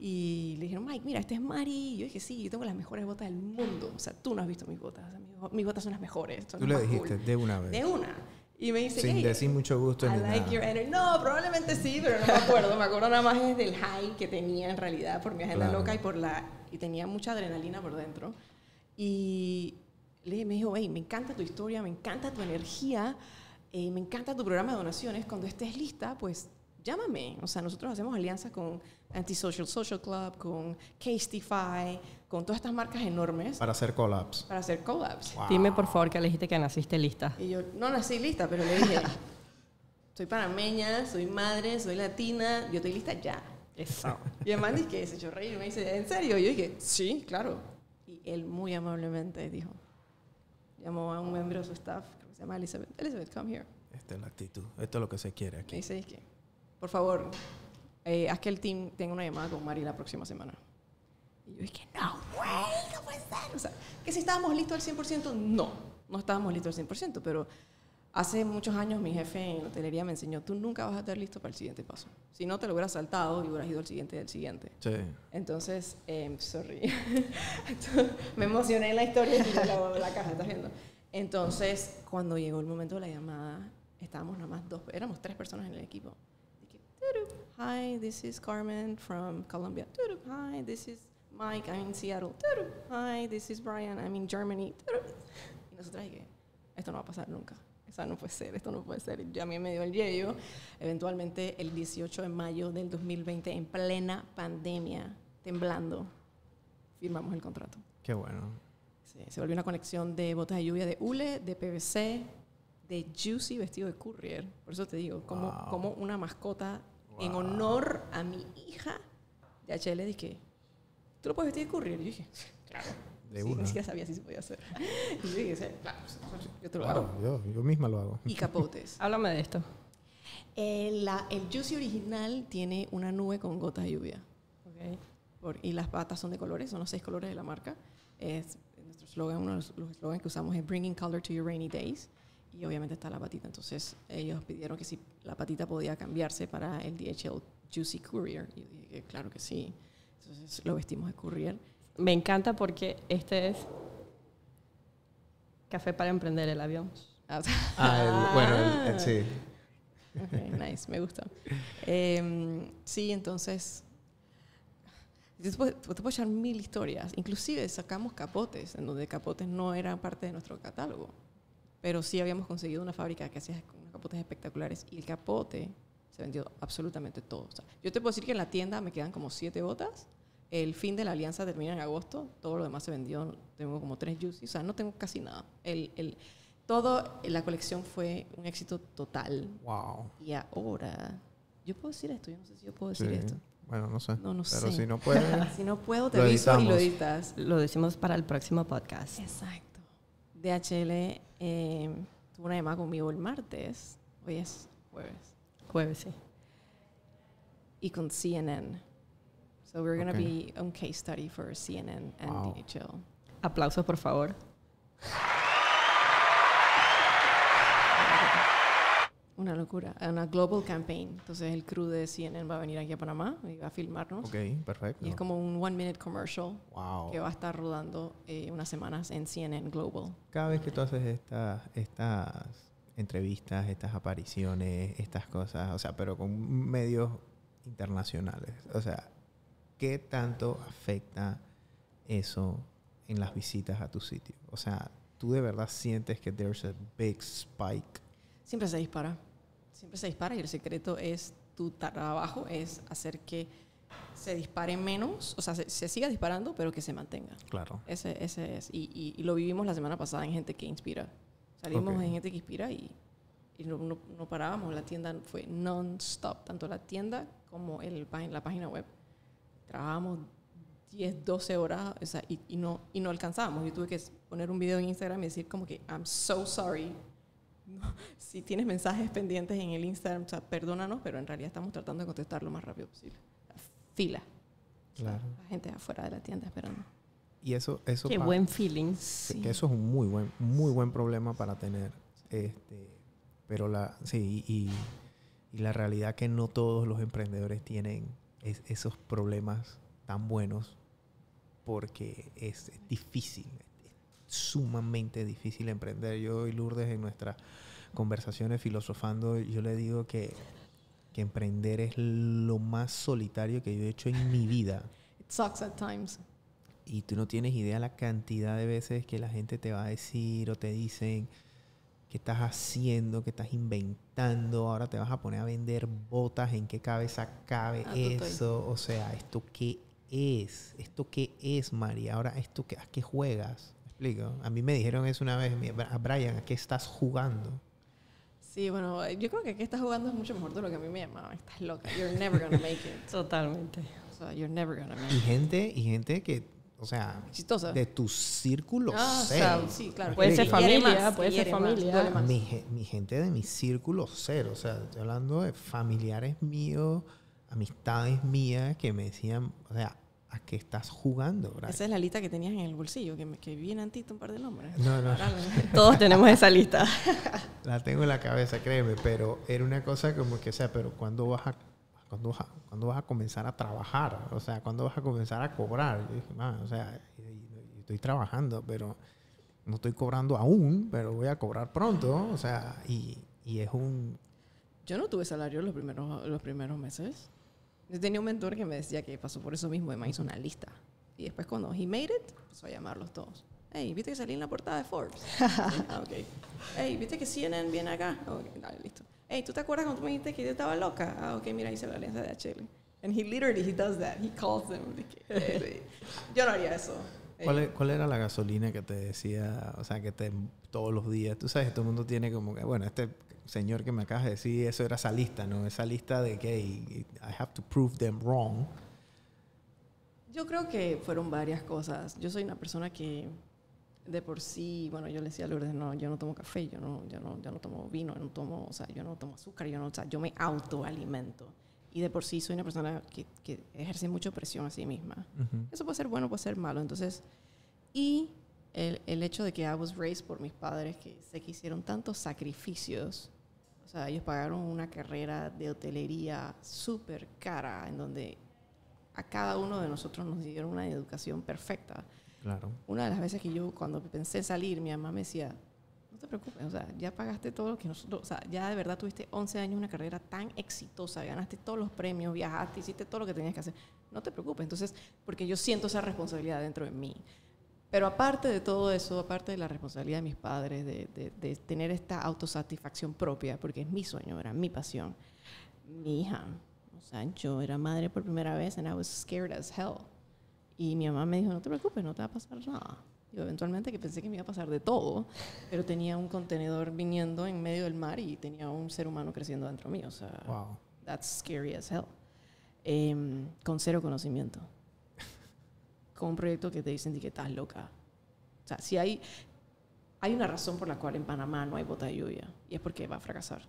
Y le dijeron, Mike, mira, este es Mari. Y yo dije, sí, yo tengo las mejores botas del mundo. O sea, tú no has visto mis botas. O sea, mis, bo- mis botas son las mejores. son Tú más dijiste cool". de una vez. De una. Y me dice, Sin "Hey, decir mucho gusto I ni like nada. your energy. No, probablemente sí, pero no me acuerdo. Me acuerdo nada más es del high que tenía en realidad por mi agenda Claro. loca y por la y tenía mucha adrenalina por dentro. Y le me dijo, hey, me encanta tu historia, me encanta tu energía, eh, me encanta tu programa de donaciones. Cuando estés lista, pues llámame. O sea, nosotros hacemos alianzas con Antisocial Social Club, con Castify, con todas estas marcas enormes Para hacer collabs. para hacer collabs. Dime por favor que le dijiste que naciste lista. Y yo no nací lista, pero le dije, soy panameña, soy madre, soy latina, yo estoy lista ya. Eso. Y el man dice que se echó a reír y me dice, ¿en serio? Y yo dije, sí, claro. Y él muy amablemente dijo, llamó a un miembro de su staff, creo que se llama Elizabeth, Elizabeth, come here. Esta es la actitud. Esto es lo que se quiere Me aquí. dice, que, por favor, eh, haz que el team tenga una llamada con Mari la próxima semana. Y yo dije, no, güey, no puede ser. O sea, que si estábamos listos al 100%, no, no estábamos listos al 100%, pero hace muchos años mi jefe en la hotelería me enseñó, tú nunca vas a estar listo para el siguiente paso. Si no, te lo hubieras saltado y hubieras ido al siguiente del siguiente. Sí. Entonces, eh, sorry, me emocioné en la historia y la, la caja, ¿estás viendo? Entonces, cuando llegó el momento de la llamada, estábamos nada más dos, éramos tres personas en el equipo. Dije, "Tudup, Hi, this is Carmen from Colombia. Hi, this is Mike, I'm in Seattle. Hi, this is Brian, I'm in Germany. Y nosotras dije, esto no va a pasar nunca. O sea, no puede ser, esto no puede ser. Ya a mí me dio el yello. Eventualmente, el 18 de mayo del 2020, en plena pandemia, temblando, firmamos el contrato. Qué bueno. Sí, se volvió una conexión de botas de lluvia de hule, de PVC, de Juicy vestido de courier. Por eso te digo, como, Wow. como una mascota en Wow. honor a mi hija de HL, dije, ¿tú lo puedes vestir de courier? Y yo dije, claro. De Sí, una. Ni siquiera sabía si se podía hacer. Y yo dije, claro, yo te lo Claro, hago. yo, yo misma lo hago. Y capotes. Háblame de esto. el, la- el Juicy original tiene una nube con gotas de lluvia. Ok. Por- y las patas son de colores, son los seis colores de la marca. Es nuestro slogan, uno de los, los slogans que usamos es Bringing Color to Your Rainy Days. Y obviamente está la patita. Entonces ellos pidieron que si la patita podía cambiarse para el DHL Juicy Courier. Y yo dije claro que sí. Entonces lo vestimos de Courier. Me encanta porque este es café para emprender el avión. Ah, Ah, el- bueno, el- el- sí. Ok, nice, me gusta. Em, sí, entonces, yo te puedo, te puedo echar mil historias. Inclusive sacamos capotes, en donde capotes no eran parte de nuestro catálogo. Pero sí habíamos conseguido una fábrica que hacía unos capotes espectaculares y el capote se vendió absolutamente todo. O sea, yo te puedo decir que en la tienda me quedan como siete botas. El fin de la alianza termina en agosto. Todo lo demás se vendió. Tengo como tres juicy. O sea, no tengo casi nada. El, el, todo, la colección fue un éxito total. Wow. Y ahora, yo puedo decir esto, yo no sé si yo puedo decir Sí. esto. Bueno, no sé. No, no Pero sé. si no puedes, Si no puedo, te Lo aviso y lo editas. Lo decimos para el próximo podcast. Exacto. DHL eh, tuvo una llamada conmigo el martes, hoy es jueves, Jueves, sí. y con CNN. So we're going to Ok. be on case study for CNN and Wow. DHL. Aplausos, por favor. Una locura, una global campaign. Entonces el crew de CNN va a venir aquí a Panamá y va a filmarnos. ok, perfecto. Y es como un one minute commercial Wow. que va a estar rodando eh, unas semanas en CNN Global. Cada vez que tú haces estas, estas entrevistas, estas apariciones, estas cosas, o sea, pero con medios internacionales, o sea, ¿qué tanto afecta eso en las visitas a tu sitio? O sea, ¿tú de verdad sientes que there's a big spike? Siempre se dispara. Siempre se dispara y el secreto es tu trabajo, es hacer que se dispare menos, o sea, se, se siga disparando, pero que se mantenga. Claro. Ese, ese es. Y, y- y lo vivimos la semana pasada en Gente que Inspira. Salimos Ok. en Gente que Inspira y, y no, no- no parábamos. La tienda fue non-stop, tanto la tienda como el, la página web. Trabajábamos 10, 12 horas o sea, y, y no, y no alcanzábamos. Yo tuve que poner un video en Instagram y decir como que, I'm so sorry. No, si tienes mensajes pendientes en el Instagram, o sea, perdónanos, pero en realidad estamos tratando de contestar lo más rápido posible. Fila. Claro. La gente afuera de la tienda esperando. Y eso, eso Qué pa- buen feeling. Sí. que eso es un muy buen, muy buen problema para tener. Este, pero la, sí, y, y la realidad que no todos los emprendedores tienen es- esos problemas tan buenos porque es, difícil, es sumamente difícil emprender. Yo y Lourdes en nuestras conversaciones filosofando, yo le digo que, que emprender es lo más solitario que yo he hecho en mi vida. It sucks at times. Y tú no tienes idea la cantidad de veces que la gente te va a decir o te dicen qué estás haciendo, qué estás inventando, ahora te vas a poner a vender botas, en qué cabeza cabe Ah, eso, o sea, esto qué es, esto qué es, María, ahora esto qué, a qué juegas, ¿Me explico. A mí me dijeron eso una vez, a Brian, ¿a qué estás jugando? Sí, bueno, yo creo que aquí estás jugando es mucho mejor de lo que a mí me llamaban. Estás loca. You're never gonna make it. Totalmente. O sea, you're never gonna make Y it. gente, y gente que, o sea, Chistosa. de tu círculo Ah, cero. sí, claro. ¿Me Puede ser familia, más, puede ser familia. Mi, ge- mi gente de mi círculo cero, o sea, estoy hablando de familiares míos, amistades mías que me decían, o sea, ¿a qué estás jugando, Brian? Esa es la lista que tenías en el bolsillo, que, me, que vi en Antito un par de nombres. No, no, Todos tenemos esa lista. la tengo en la cabeza, créeme, pero era una cosa como que, o sea, pero ¿cuándo vas a, cuándo vas a, cuándo vas a comenzar a trabajar? O sea, ¿cuándo vas a comenzar a cobrar? Yo dije, "Ma, o sea, estoy trabajando, pero no estoy cobrando aún, pero voy a cobrar pronto, o sea, y, y es un, Yo no tuve salario los primeros, los primeros meses. Yo tenía un mentor que me decía que pasó por eso mismo y me hizo una lista. Y después cuando he made it, empezó a llamarlos todos. Hey, ¿viste que salí en la portada de Forbes? ah, ok. Hey, ¿viste que CNN viene acá? Ok, dale, listo. Hey, ¿tú te acuerdas cuando tú me dijiste que yo estaba loca? Ah, ok, mira, hice la alianza de HL. And he literally, he does that. He calls them. like, yo no haría eso. ¿Cuál, cuál era la gasolina que te decía, o sea, que te todos los días, tú sabes, todo el mundo tiene como que, bueno, este señor que me acabas de decir, eso era esa lista, ¿no? Esa lista de que I have to prove them wrong. Yo creo que fueron varias cosas. Yo soy una persona que de por sí, bueno, yo le decía a Lourdes, no, yo no tomo café, yo no, yo no, yo no tomo vino, yo no tomo, o sea, yo no tomo azúcar, yo no, o sea, yo me autoalimento. Y de por sí soy una persona que, que ejerce mucha presión a sí misma. Eso puede ser bueno, puede ser malo. Entonces, y el, el hecho de que I was raised por mis padres que sé que hicieron tantos sacrificios. O sea, ellos pagaron una carrera de hotelería súper cara en donde a cada uno de nosotros nos dieron una educación perfecta. Claro. Una de las veces que yo, cuando pensé en salir, mi mamá me decía, no te preocupes, o sea, ya pagaste todo lo que nosotros, o sea, ya de verdad tuviste 11 años una carrera tan exitosa, ganaste todos los premios, viajaste, hiciste todo lo que tenías que hacer. No te preocupes, entonces, porque yo siento esa responsabilidad dentro de mí. Pero aparte de todo eso, aparte de la responsabilidad de mis padres, de, de- de tener esta autosatisfacción propia, porque es mi sueño, era mi pasión, mi hija, o sea, yo era madre por primera vez and I was scared as hell. Y mi mamá me dijo, no te preocupes, no te va a pasar nada. Yo eventualmente que pensé que me iba a pasar de todo, pero tenía un contenedor viniendo en medio del mar y tenía un ser humano creciendo dentro mío. O sea, Wow. that's scary as hell. Em, con cero conocimiento. Con un proyecto que te dicen que estás loca. O sea, si hay, hay una razón por la cual en Panamá no hay bota de lluvia y es porque va a fracasar.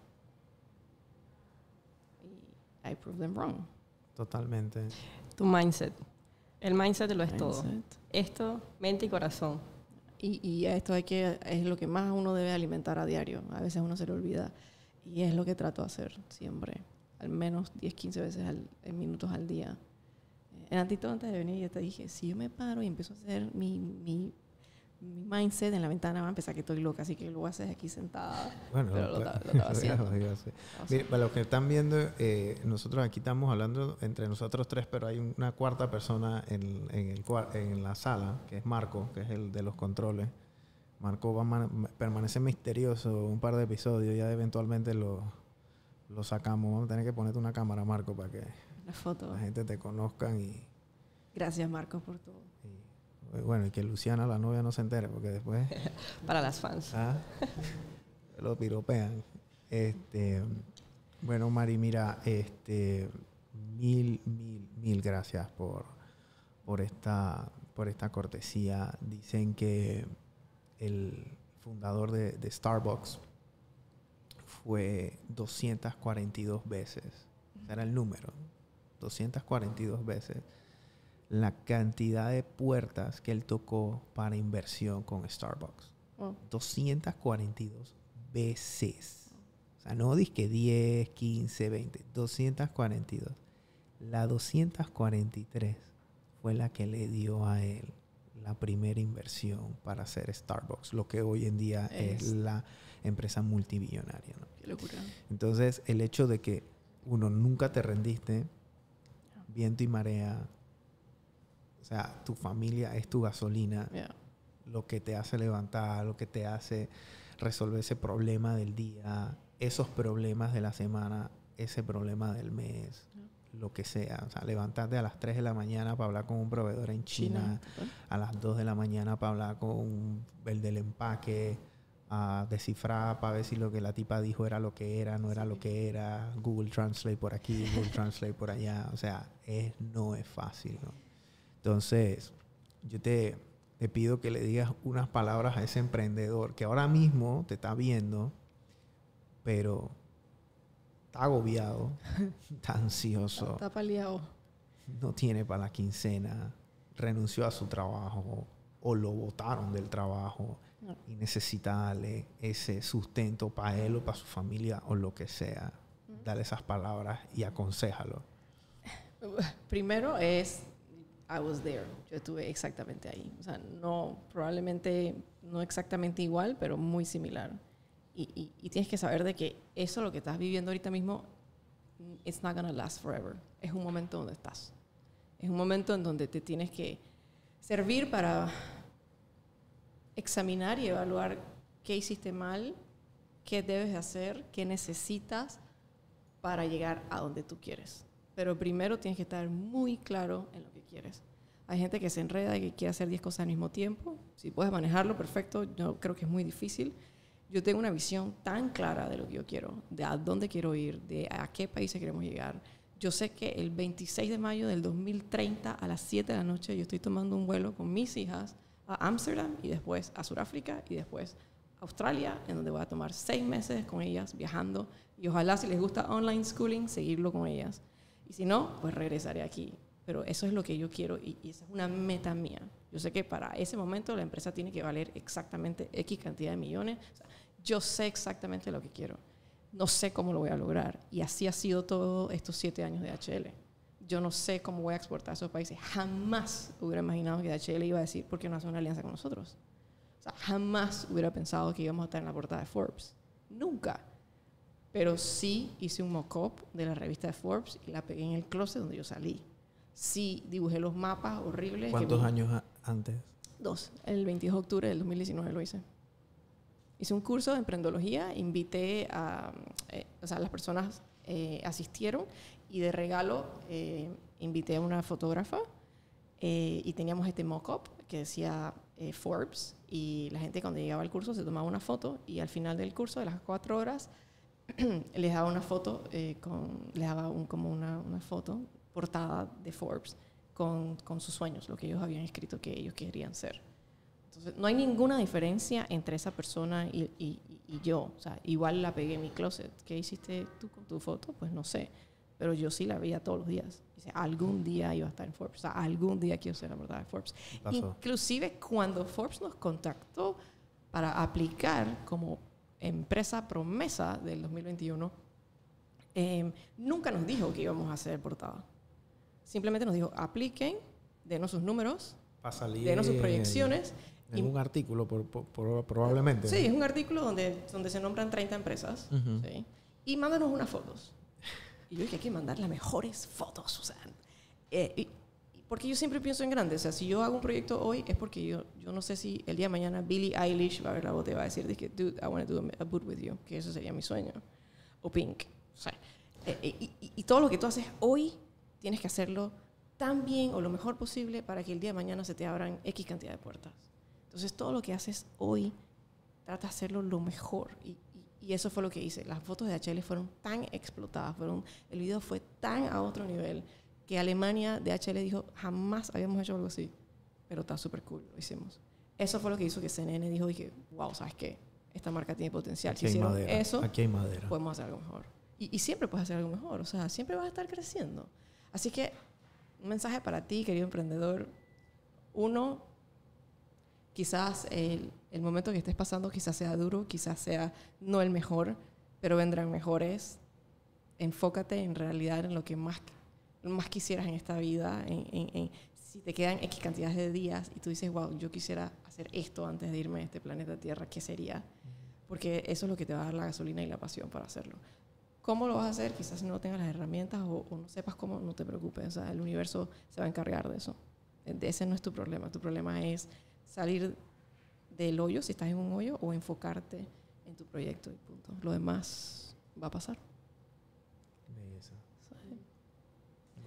Y I proved them wrong. Totalmente. Tu mindset. El mindset lo es todo. Mindset. Esto, mente y corazón. Y, y esto hay que, es lo que más uno debe alimentar a diario. A veces uno se le olvida. Y es lo que trato de hacer siempre. Al menos 10, 15 veces al, en minutos al día. En Antito, antes de venir, yo te dije, si yo me paro y empiezo a hacer mi, mi, mi mindset en la ventana, va a empezar que estoy loca. Así que lo voy a hacer aquí sentada. Bueno, Pero lo, claro. lo haciendo. Mire, para los que están viendo, eh, nosotros aquí estamos hablando entre nosotros tres, pero hay una cuarta persona en, en el, en la sala, que es Marco, que es el de los controles. Marco va a man- permanece misterioso un par de episodios, ya eventualmente lo, lo sacamos. Vamos a tener que ponerte una cámara, Marco, para que La foto. la gente te conozca y, Gracias, Marcos, por todo. Y, bueno, y que Luciana, la novia, no se entere, porque después... Para las fans. Ah, lo piropean. Este, bueno, Mari, mira, este, mil, mil, mil gracias por, por esta, por esta cortesía. Dicen que el fundador de, de Starbucks fue 242 veces. Ese era el número. 242 veces la cantidad de puertas que él tocó para inversión con Starbucks. Wow. 242 veces. O sea, no que 10, 15, 20, 242. La 243 fue la que le dio a él la primera inversión para hacer Starbucks, lo que hoy en día es, Es- la empresa multibillonaria. ¿no? Qué locura. Entonces, el hecho de que uno nunca te rendiste, viento y marea, o sea, tu familia es tu gasolina, Yeah. lo que te hace levantar, lo que te hace resolver ese problema del día, esos problemas de la semana, ese problema del mes, lo que sea. O sea, levantarte a las 3 de la mañana para hablar con un proveedor en China, a las 2 de la mañana para hablar con el del empaque, a descifrar para ver si lo que la tipa dijo era lo que era, no era lo que era, Google Translate por aquí, Google Translate por allá, o sea, es, no es fácil, ¿no? Entonces, yo te, te pido que le digas unas palabras a ese emprendedor que ahora mismo te está viendo, pero está agobiado, está ansioso Está paliado. no tiene para la quincena, renunció a su trabajo o lo botaron del trabajo No. y necesita darle ese sustento para él o para su familia o lo que sea. Dale esas palabras y aconsejalo. Primero es, I was there. Yo estuve exactamente ahí. O sea, no, probablemente no exactamente igual, pero muy similar. Y, y- y tienes que saber de que eso, lo que estás viviendo ahorita mismo, it's not gonna last forever. Es un momento donde estás. Es un momento en donde te tienes que servir para examinar y evaluar qué hiciste mal, qué debes de hacer, qué necesitas para llegar a donde tú quieres. Pero primero tienes que estar muy claro en lo que quieres. Hay gente que se enreda y que quiere hacer 10 cosas al mismo tiempo. Si puedes manejarlo, perfecto. Yo creo que es muy difícil. Yo tengo una visión tan clara de lo que yo quiero, de a dónde quiero ir, de a qué países queremos llegar. Yo sé que el 26 de mayo del 2030 a las 7 de la noche yo estoy tomando un vuelo con mis hijas a Ámsterdam y después a Sudáfrica y después a Australia, en donde voy a tomar seis meses con ellas viajando y ojalá si les gusta online schooling, seguirlo con ellas. Y si no, pues regresaré aquí. Pero eso es lo que yo quiero y, y esa es una meta mía. Yo sé que para ese momento la empresa tiene que valer exactamente X cantidad de millones. O sea, yo sé exactamente lo que quiero. No sé cómo lo voy a lograr. Y así ha sido todos estos siete años de HL. Yo no sé cómo voy a exportar a esos países. Jamás hubiera imaginado que HL iba a decir, ¿por qué no hace una alianza con nosotros? O sea, jamás hubiera pensado que íbamos a estar en la portada de Forbes. Nunca. Pero sí hice un mock-up de la revista de Forbes y la pegué en el closet donde yo salí. Sí dibujé los mapas horribles. que ¿Cuántos me- años antes? Dos. El 22 de octubre del 2019 lo hice. Hice un curso de emprendología, invité a, eh, o sea, las personas eh, asistieron y de regalo eh, invité a una fotógrafa eh, y teníamos este mock-up que decía eh, Forbes y la gente cuando llegaba al curso se tomaba una foto y al final del curso de las cuatro horas les daba una foto eh, con les daba un, como una, una foto portada de Forbes con, con sus sueños lo que ellos habían escrito que ellos querían ser. Entonces no hay ninguna diferencia entre esa persona y, y- y yo. O sea igual la pegué en mi closet. ¿qué hiciste tú con tu foto? pues no sé pero yo sí la veía todos los días. Dice, algún día iba a estar en Forbes o sea algún día quiero ser la portada de Forbes. Inclusive cuando Forbes nos contactó para aplicar como empresa promesa del 2021, eh, nunca nos dijo que íbamos a hacer portada. Simplemente nos dijo, apliquen, denos sus números, salir denos sus en- proyecciones. En, y- un artículo, por, por- por- probablemente. Sí, es un artículo donde, donde se nombran 30 empresas. Ujú. ¿sí? Y mándanos unas fotos. Y yo dije, hay que mandar las mejores fotos. Sea, eh, y- porque yo siempre pienso en grande. O sea, si yo hago un proyecto hoy es porque yo, yo no sé si el día de mañana Billie Eilish va a ver la bota y va a decir, dude, I want to do a boot with you. Que eso sería mi sueño. O Pink. O sea, eh, y, y- y todo lo que tú haces hoy, tienes que hacerlo tan bien o lo mejor posible para que el día de mañana se te abran X cantidad de puertas. Entonces, todo lo que haces hoy, trata de hacerlo lo mejor. Y, y- y eso fue lo que hice. Las fotos de HL fueron tan explotadas, fueron, el video fue tan a otro nivel que Alemania de HL dijo, jamás habíamos hecho algo así. Pero está súper cool, lo hicimos. Eso fue lo que hizo que CNN dijo, dije, wow, ¿sabes qué? Esta marca tiene potencial. Aquí Si hicieron madera. eso, Aquí hay madera. podemos hacer algo mejor. Y, y siempre puedes hacer algo mejor, o sea, siempre vas a estar creciendo. Así que un mensaje para ti, querido emprendedor. Uno, quizás el, el momento que estés pasando quizás sea duro, quizás sea no el mejor, pero vendrán mejores. Enfócate en realidad en lo que más, más quisieras en esta vida, en, en- en- si te quedan X cantidades de días y tú dices, wow, yo quisiera hacer esto antes de irme a este planeta Tierra, ¿qué sería? Porque eso es lo que te va a dar la gasolina y la pasión para hacerlo. ¿Cómo lo vas a hacer? Quizás no tengas las herramientas o, o no sepas cómo, no te preocupes. O sea, el universo se va a encargar de eso. De ese no es tu problema. Tu problema es salir del hoyo, si estás en un hoyo, o enfocarte en tu proyecto y punto. Lo demás va a pasar. Belleza.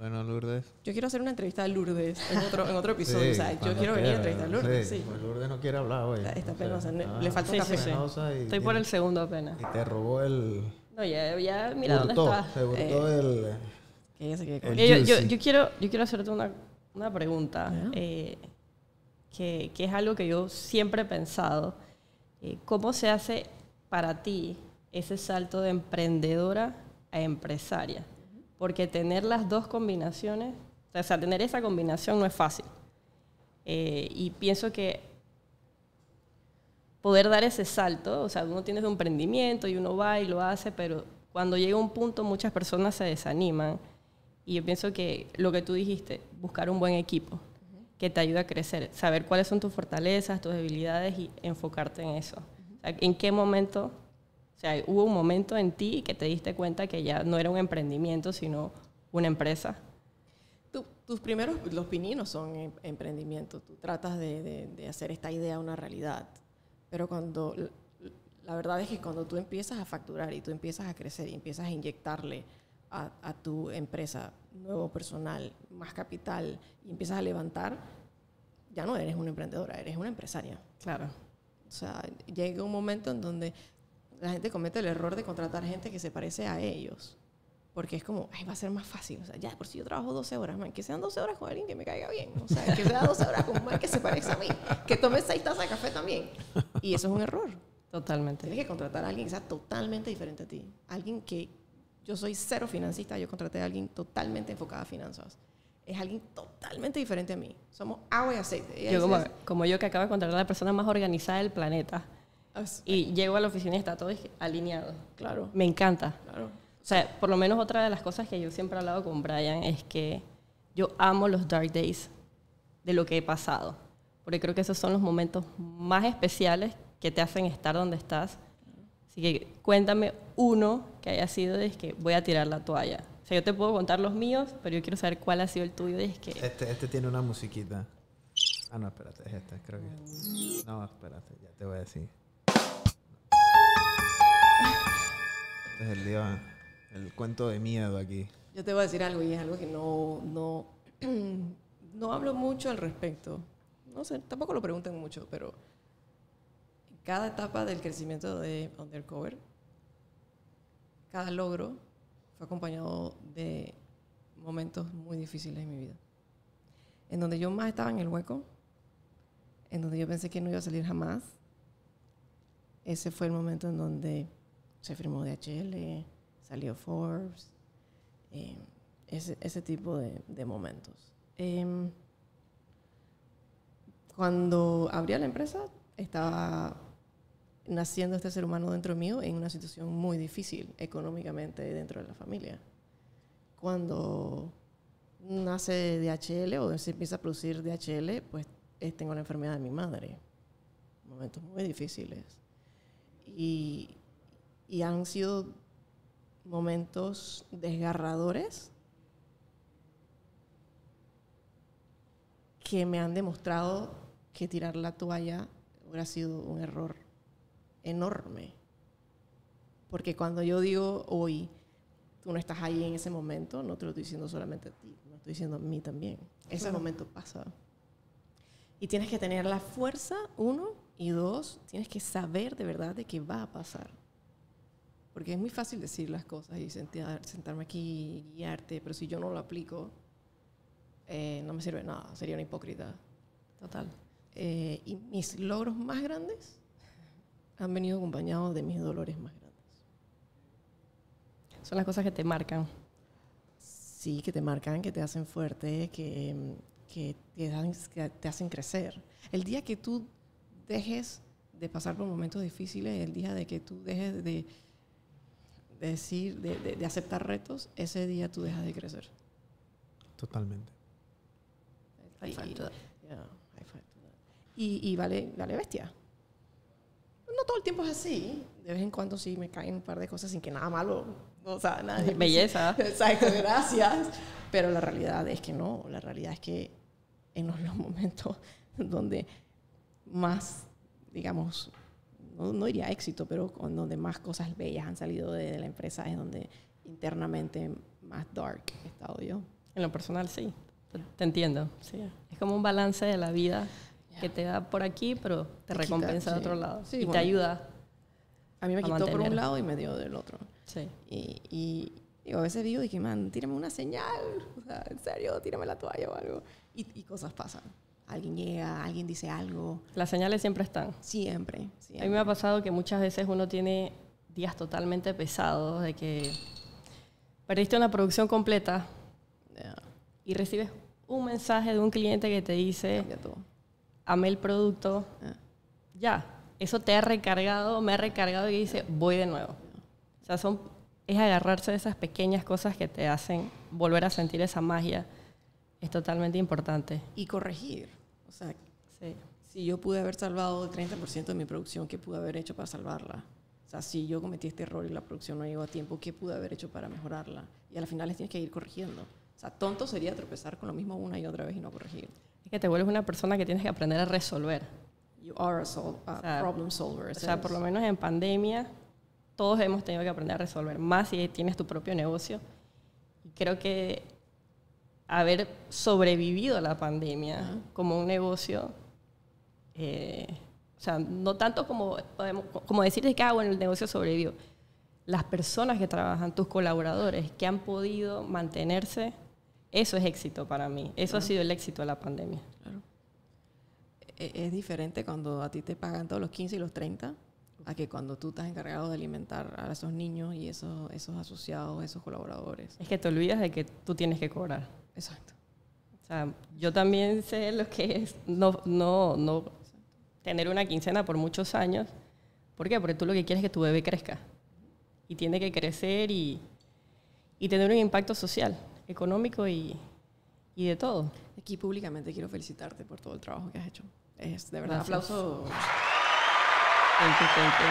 Bueno, Lourdes. Yo quiero hacer una entrevista a Lourdes en otro, en otro episodio. Sí, o sea, yo quiero venir a entrevistar a Lourdes. Sí, Sí. pues Lourdes no quiere hablar hoy. Está- está O sea, penosa, le falta un café. Sí, sí, sí. penosa y Estoy por el segundo apenas. Y te robó el... No, ya, ya mira dónde está. Se hurtó el... Que ella se quede con El Eh, yo, yo- juicy. yo quiero, yo quiero hacerte una, una pregunta eh, que, que es algo que yo siempre he pensado. Eh, ¿Cómo se hace para ti ese salto de emprendedora a empresaria? Porque tener las dos combinaciones, o sea, tener esa combinación no es fácil. Eh, y pienso que poder dar ese salto, o sea, uno tiene su emprendimiento y uno va y lo hace, pero cuando llega un punto muchas personas se desaniman y yo pienso que lo que tú dijiste, buscar un buen equipo que te ayude a crecer, saber cuáles son tus fortalezas, tus debilidades y enfocarte en eso. O sea, ¿En qué momento, sea, hubo un momento en ti que te diste cuenta que ya no era un emprendimiento, sino una empresa? tu, tu tus primeros, los pininos son em- emprendimiento. Tú tratas de, de- de hacer esta idea una realidad. Pero cuando, la verdad es que cuando tú empiezas a facturar y tú empiezas a crecer y empiezas a inyectarle a, a tu empresa nuevo personal, más capital y empiezas a levantar, ya no eres una emprendedora, eres una empresaria. Claro. O sea, llega un momento en donde la gente comete el error de contratar gente que se parece a ellos. Porque es como, ay, va a ser más fácil. O sea, ya, por si yo trabajo 12 horas, man, que sean 12 horas con alguien que me caiga bien. O sea, que sea 12 horas con un man que se parece a mí. Que tome 6 tazas de café también. Y eso es un error. Totalmente. Tienes que contratar a alguien que sea totalmente diferente a ti. Alguien que, yo soy cero financista, yo contraté a alguien totalmente enfocado a finanzas. Es alguien totalmente diferente a mí. Somos agua y aceite. Yo como, como yo que acabo de contratar a la persona más organizada del planeta "Es- y llego a la oficina y está todo alineado. Claro, Me encanta. claro. O sea, por lo menos otra de las cosas que yo siempre he hablado con Brian es que yo amo los dark days de lo que he pasado. Porque creo que esos son los momentos más especiales que te hacen estar donde estás. Así que cuéntame uno que haya sido de que voy a tirar la toalla. O sea, yo te puedo contar los míos, pero yo quiero saber cuál ha sido el tuyo. Y es que Este, este tiene una musiquita. Ah, no, espérate, es este, creo que. No, espérate, ya te voy a decir. Este es el día, el cuento de miedo aquí. Yo te voy a decir algo y es algo que no, no, no hablo mucho al respecto. No sé, tampoco lo preguntan mucho, pero en cada etapa del crecimiento de Undercover, cada logro fue acompañado de momentos muy difíciles en mi vida. En donde yo más estaba en el hueco, en donde yo pensé que no iba a salir jamás. Ese fue el momento en donde se firmó DHL, salió Forbes, eh, ese, ese tipo de, momentos. Em, cuando abrí la empresa, estaba naciendo este ser humano dentro mío en una situación muy difícil económicamente dentro de la familia. Cuando nace DHL o se empieza a producir DHL, pues eh, tengo la enfermedad de mi madre. Momentos muy difíciles. Y, y han sido momentos desgarradores que me han demostrado que tirar la toalla hubiera sido un error enorme. Porque cuando yo digo hoy, tú no estás ahí en ese momento, no te lo estoy diciendo solamente a ti, lo estoy diciendo a mí también. Ese Claro. momento pasa. Y tienes que tener la fuerza, uno, y dos, tienes que saber de verdad de qué va a pasar. Porque es muy fácil decir las cosas y sentar- sentarme aquí y guiarte, pero si yo no lo aplico, eh, no me sirve nada, sería una hipócrita. Total. Eh, y mis logros más grandes han venido acompañados de mis dolores más grandes. Son las cosas que te marcan. Sí, que te marcan, que te hacen fuerte, que, que te, que te hacen crecer. El día que tú dejes de pasar por momentos difíciles, el día de que tú dejes de, de decir, de, de- de aceptar retos, ese día tú dejas de crecer. Totalmente. I Y-. Yeah, I find that. Y, y vale, vale bestia. No todo el tiempo es así. De vez en cuando sí me caen un par de cosas sin que nada malo. O sea, nada. de- Belleza. Exacto, gracias. Pero la realidad es que no. La realidad es que en los momentos donde más, digamos, no, no diría éxito, pero con donde más cosas bellas han salido de, de la empresa es donde internamente más dark he estado yo. En lo personal, sí. Te, te entiendo. Sí. Es como un balance de la vida que te da por aquí, pero te, Te quita, recompensa de sí. otro lado. Sí, y te ayuda. A mí me A quitó por un lado y me dio del otro. Sí. Y, y digo, a veces digo, dije, man, tírame una señal. O sea, en serio, tírame la toalla o algo. Y, y cosas pasan. Alguien llega, alguien dice algo. Las señales siempre están. Siempre. A mí siempre. me ha pasado que muchas veces uno tiene días totalmente pesados de que perdiste una producción completa y recibes un mensaje de un cliente que te dice, amé el producto, Ya. ya, eso te ha recargado, me ha recargado y dice, voy de nuevo. O sea, son, es agarrarse de esas pequeñas cosas que te hacen volver a sentir esa magia. Es totalmente importante. Y corregir. O sea, Sí. si yo pude haber salvado el 30% de mi producción, ¿qué pude haber hecho para salvarla? O sea, si yo cometí este error y la producción no llegó a tiempo, ¿qué pude haber hecho para mejorarla? Y al final les tienes que ir corrigiendo. O sea, tonto sería tropezar con lo mismo una y otra vez y no corregir. Es que te vuelves una persona que tienes que aprender a resolver. You are a, sol- a O sea, problem solver. O sea, por lo menos en pandemia, todos hemos tenido que aprender a resolver, más si tienes tu propio negocio. Y creo que haber sobrevivido a la pandemia como un negocio, eh, o sea, no tanto como, podemos- como decir que, ah, bueno, el negocio sobrevivió. Las personas que trabajan, tus colaboradores, que han podido mantenerse, eso es éxito para mí. Eso ha sido el éxito de la pandemia. e- es diferente cuando a ti te pagan todos los 15 y los 30 a que cuando tú estás encargado de alimentar a esos niños y esos, esos asociados, esos colaboradores. Es que te olvidas de que tú tienes que cobrar. Exacto. O sea, yo también sé lo que es no, no, no tener una quincena por muchos años. ¿Por qué? Porque tú lo que quieres es que tu bebé crezca. Y tiene que crecer y, y tener un impacto social, económico y, y de todo. Aquí públicamente quiero felicitarte por todo el trabajo que has hecho. Es de verdad Gracias. aplauso. Thank you, thank you.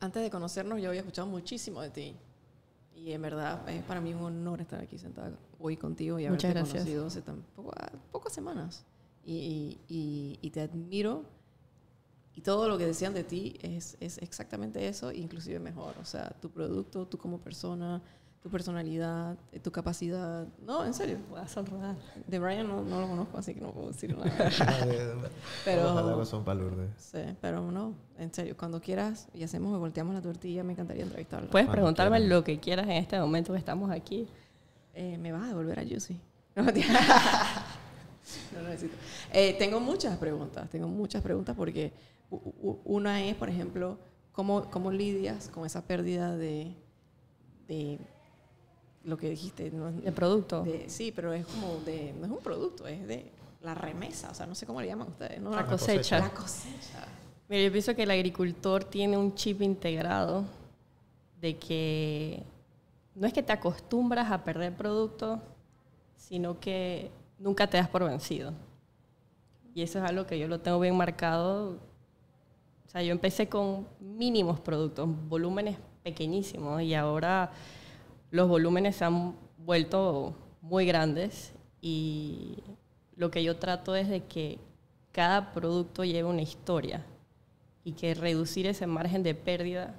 Antes de conocernos yo había escuchado muchísimo de ti. Y en verdad es para mí un honor estar aquí sentada hoy contigo y haberte conocido hace tan poco- pocas semanas. Y, y- y- y te admiro. Y todo lo que decían de ti es, es exactamente eso, inclusive mejor. O sea, tu producto, tú como persona, tu personalidad, eh, tu capacidad. No, en serio. Voy a sonrojar. De Brian no, no lo conozco, así que no puedo decir nada. Pero... Ojalá son. Sí, pero no, en serio, cuando quieras y hacemos y volteamos la tortilla, me encantaría entrevistarla. Puedes Cuando preguntarme quieran. lo que quieras en este momento que estamos aquí. Eh, ¿Me vas a devolver a Juicy? No, no, necesito. Eh, tengo muchas preguntas, tengo muchas preguntas porque una es, por ejemplo, ¿cómo, cómo lidias con esa pérdida de, de lo que dijiste? ¿no? De producto. De- sí, pero es como de, no es un producto, es de la remesa, o sea, no sé cómo le llaman ustedes, ¿no? La La, cosecha. la cosecha. Mira, yo pienso que el agricultor tiene un chip integrado de que no es que te acostumbras a perder producto, sino que nunca te das por vencido. Y eso es algo que yo lo tengo bien marcado. O sea, yo empecé con mínimos productos, volúmenes pequeñísimos, y ahora los volúmenes se han vuelto muy grandes y lo que yo trato es de que cada producto lleve una historia y que reducir ese margen de pérdida.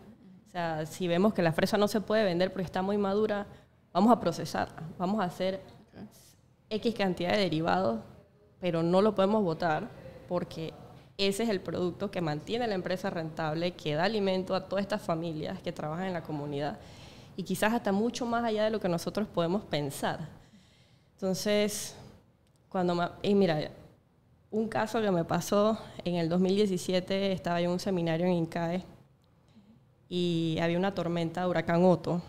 O sea, si vemos que la fresa no se puede vender porque está muy madura, vamos a procesarla, vamos a hacer X cantidad de derivados, pero no lo podemos botar porque ese es el producto que mantiene la empresa rentable, que da alimento a todas estas familias que trabajan en la comunidad y quizás hasta mucho más allá de lo que nosotros podemos pensar. Entonces, cuando me, y mira, un caso que me pasó en el 2017, estaba yo en un seminario en Incae y había una tormenta, huracán Otto,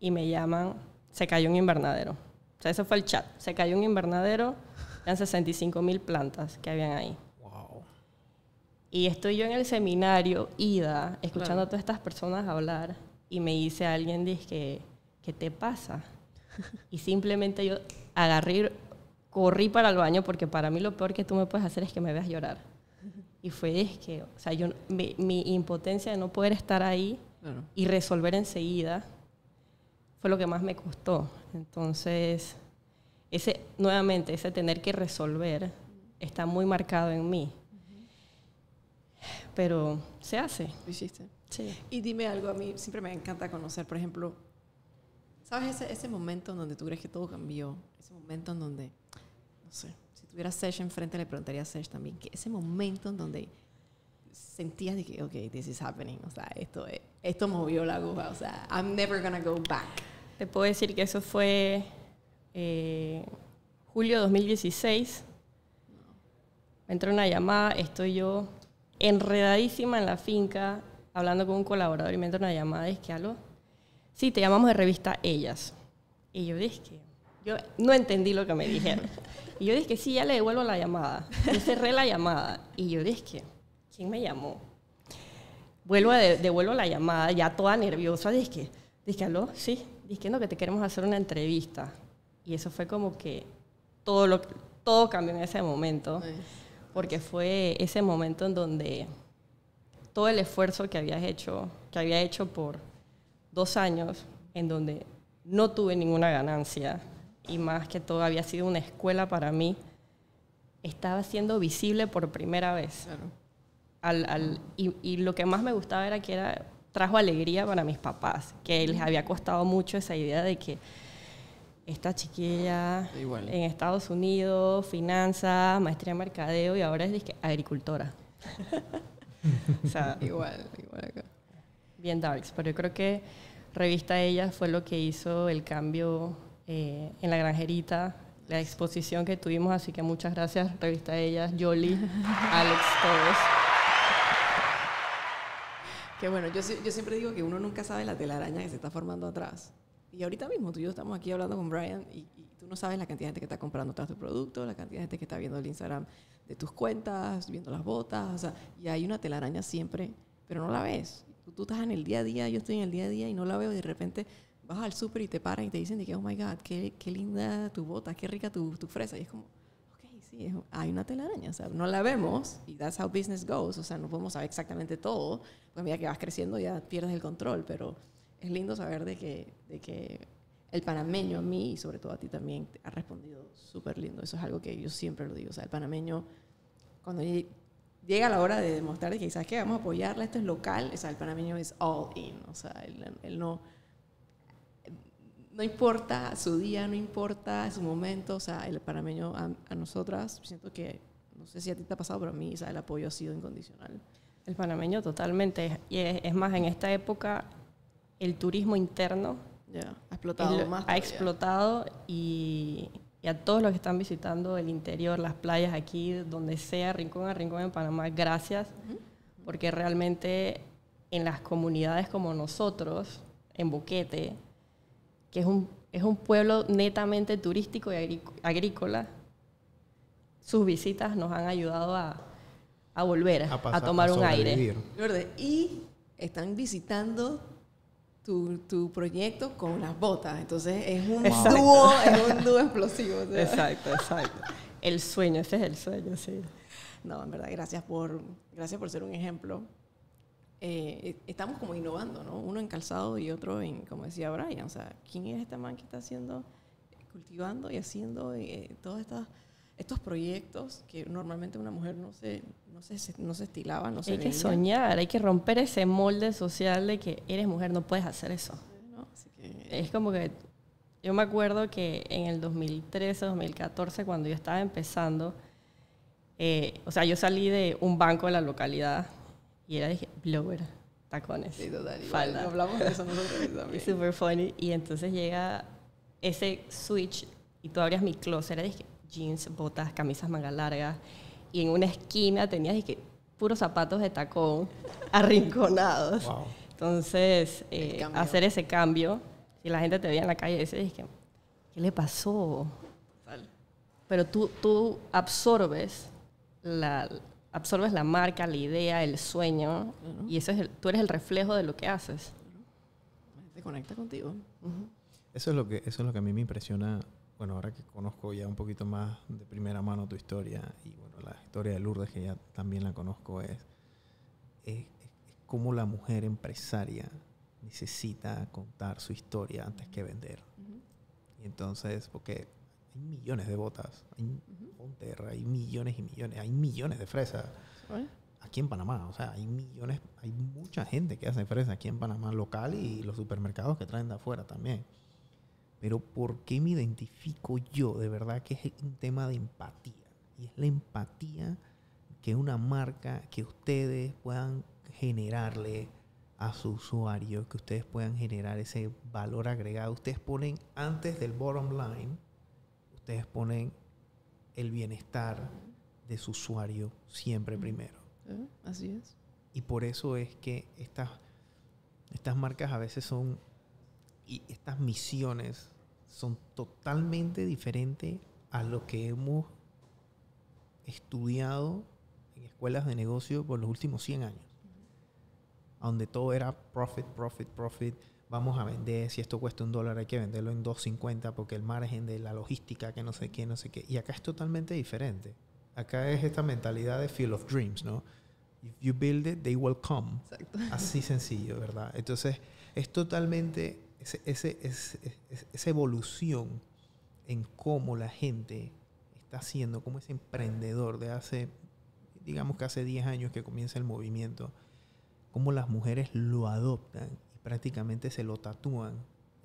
y me llaman, se cayó un invernadero. O sea, ese fue el chat. Se cayó un invernadero, eran 65 mil plantas que habían ahí. Wow. Y estoy yo en el seminario, ida, escuchando Claro. a todas estas personas hablar, y me dice alguien, dice, ¿qué te pasa? Y simplemente yo agarré, corrí para el baño, porque para mí lo peor que tú me puedes hacer es que me veas llorar. Y fue es que, o sea, yo, mi, mi impotencia de no poder estar ahí Claro. y resolver enseguida fue lo que más me costó. Entonces, ese, nuevamente, ese tener que resolver está muy marcado en mí. Pero se hace. Lo hiciste. Sí. Y dime algo, a mí siempre me encanta conocer, por ejemplo, ¿sabes ese, ese momento en donde tú crees que todo cambió? Ese momento en donde, no sé, si tuviera Sesh enfrente le preguntaría a Sesh también, que ese momento en donde sentías de que, ok, this is happening, o sea, esto, es- esto movió la aguja, o sea, I'm never gonna go back. Te puedo decir que eso fue eh, julio de 2016. Me entró una llamada, estoy yo enredadísima en la finca, hablando con un colaborador y me entra una llamada, es que algo, sí, te llamamos de revista Ellas. Y yo dije que, yo no entendí lo que me dijeron. Y yo dije que sí, ya le devuelvo la llamada. Yo cerré la llamada y yo dije que, ¿quién me llamó? Vuelvo a de- devuelvo la llamada, ya toda nerviosa, dije que, dije, aló, sí, dije no, que te queremos hacer una entrevista. Y eso fue como que todo, lo, todo cambió en ese momento, porque fue ese momento en donde todo el esfuerzo que habías hecho, que había hecho por dos años, en donde no tuve ninguna ganancia y más que todo había sido una escuela para mí, estaba siendo visible por primera vez. Claro. Al, al- y, y lo que más me gustaba era que era, trajo alegría para mis papás, que les había costado mucho esa idea de que esta chiquilla Igual. en Estados Unidos, finanzas, maestría en mercadeo y ahora es agricultora. o sea, Igual, igual acá. bien darks, pero yo creo que Revista Ella fue lo que hizo el cambio eh, en la granjerita, la exposición que tuvimos, así que muchas gracias Revista Ella, Yoli, Alex, todos. Que bueno, yo, yo siempre digo que uno nunca sabe la telaraña que se está formando atrás. Y ahorita mismo tú y yo estamos aquí hablando con Brian y, y tú no sabes la cantidad de gente que está comprando tras tu producto, la cantidad de gente que está viendo el Instagram de tus cuentas, viendo las botas, o sea, y hay una telaraña siempre, pero no la ves. Tú, tú estás en el día a día, yo estoy en el día a día y no la veo y de repente vas al súper y te paran y te dicen de que, oh my God, qué, qué linda tu bota, qué rica tu, tu fresa. Y es como, ok, sí, hay una telaraña, o sea, no la vemos y that's how business goes, o sea, no podemos saber exactamente todo, pues a medida que vas creciendo ya pierdes el control, pero es lindo saber de que, de que el panameño a mí y sobre todo a ti también ha respondido súper lindo, eso es algo que yo siempre lo digo, o sea, el panameño, cuando lle- llega la hora de demostrar que, ¿sabes qué? Vamos a apoyarla, esto es local, o sea, el panameño es all in, o sea, él, no no importa su día, no importa su momento, o sea, el panameño a, a nosotras, siento que, no sé si a ti te ha pasado, pero a mí, o sea, el apoyo ha sido incondicional. El panameño totalmente, y es más, en esta época el turismo interno Ya, ha explotado lo- más. ha todavía. explotado y, y a todos los que están visitando el interior, las playas aquí, donde sea, rincón a rincón en Panamá, gracias, porque realmente en las comunidades como nosotros, en Boquete, que es un, es un pueblo netamente turístico y agrí- agrícola, sus visitas nos han ayudado a, a volver, a, pasar- tomar a un aire. Y están visitando tu, tu proyecto con las botas, entonces es un Exacto. dúo, es un dúo explosivo. o sea. Exacto, exacto. El sueño, ese es el sueño, sí. No, en verdad, gracias por, gracias por ser un ejemplo. Eh, estamos como innovando, ¿no? Uno en calzado y otro en, como decía Brian, o sea, ¿quién es este man que está haciendo, cultivando y haciendo eh, todos estas, estos proyectos que normalmente una mujer no se, no se, no se estilaba, no se Hay que veía, soñar, hay que romper ese molde social de que eres mujer, no puedes hacer eso. ¿no? Así que, Es como que yo me acuerdo que en el 2013, 2014, cuando yo estaba empezando, eh, o sea, yo salí de un banco de la localidad y era, dije, blower, tacones, sí, total, falda. hablamos de eso nosotros también. super funny. Y entonces llega ese switch y tú abrías mi closet, era dije, jeans, botas, camisas manga largas. Y en una esquina tenías puros zapatos de tacón arrinconados. Wow. Entonces, eh, hacer ese cambio, si la gente te veía en la calle, decía, dije, ¿qué le pasó? Pero tú, tú absorbes la, absorbes la marca, la idea, el sueño, y eso es el- tú eres el reflejo de lo que haces. Se conecta contigo. Eso es lo que eso es lo que a mí me impresiona. Bueno, ahora que conozco ya un poquito más de primera mano tu historia y bueno, la historia de Lourdes que ya también la conozco es es, es cómo la mujer empresaria necesita contar su historia antes que vender. Y entonces, porque hay millones de botas, hay Fonterra, hay millones y millones, hay millones de fresas aquí en Panamá. O sea, hay millones, hay mucha gente que hace fresa aquí en Panamá local y los supermercados que traen de afuera también. Pero ¿por qué me identifico yo? De verdad que es un tema de empatía. Y es la empatía que una marca, que ustedes puedan generarle a su usuario, que ustedes puedan generar ese valor agregado. Ustedes ponen antes del bottom line, ustedes ponen el bienestar de su usuario siempre primero. ¿Eh? Así es. Y por eso es que estas, estas marcas a veces son, y estas misiones son totalmente diferentes a lo que hemos estudiado en escuelas de negocio por los últimos 100 años. Donde todo era profit, profit, profit. Vamos a vender, si esto cuesta un dólar hay que venderlo en 2.50 porque el margen de la logística, que no sé qué, no sé qué. Y acá es totalmente diferente. Acá es esta mentalidad de Field of Dreams, ¿no? If you build it, they will come. Exacto. Así sencillo, ¿verdad? Entonces, es totalmente ese, ese- esa evolución en cómo la gente está haciendo, como ese emprendedor de hace, digamos que hace 10 años que comienza el movimiento, cómo las mujeres lo adoptan y prácticamente se lo tatúan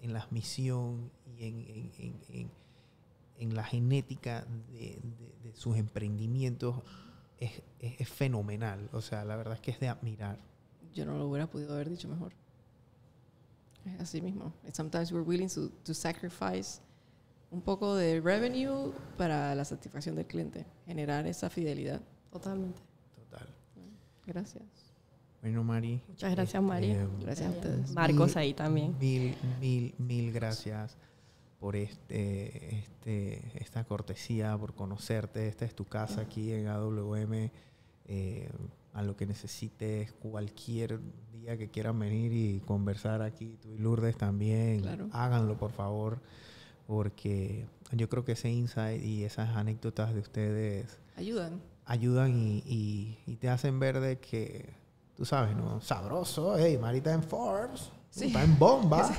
en la misión y en, en- en- en- la genética de sus emprendimientos es, es- es fenomenal. O sea, la verdad es que es de admirar. Yo no lo hubiera podido haber dicho mejor. Es así mismo. Sometimes we're willing to, to sacrifice un poco de revenue para la satisfacción del cliente, generar esa fidelidad. Totalmente. Total. Gracias. Bueno, Mari. Muchas gracias, Mari. este, Gracias a ustedes. Marcos Mil- ahí también. Mil, mil, mil gracias por este, este, esta cortesía, por conocerte. Esta es tu casa aquí en AWM. Eh, a lo que necesites, cualquier día que quieran venir y conversar aquí, tú y Lourdes también, Claro. háganlo por favor, porque yo creo que ese insight y esas anécdotas de ustedes Ayudan. ayudan y, y- y te hacen ver de que, tú sabes, ¿no? Sabroso, hey, Marita en Forbes, Sí. está en bomba.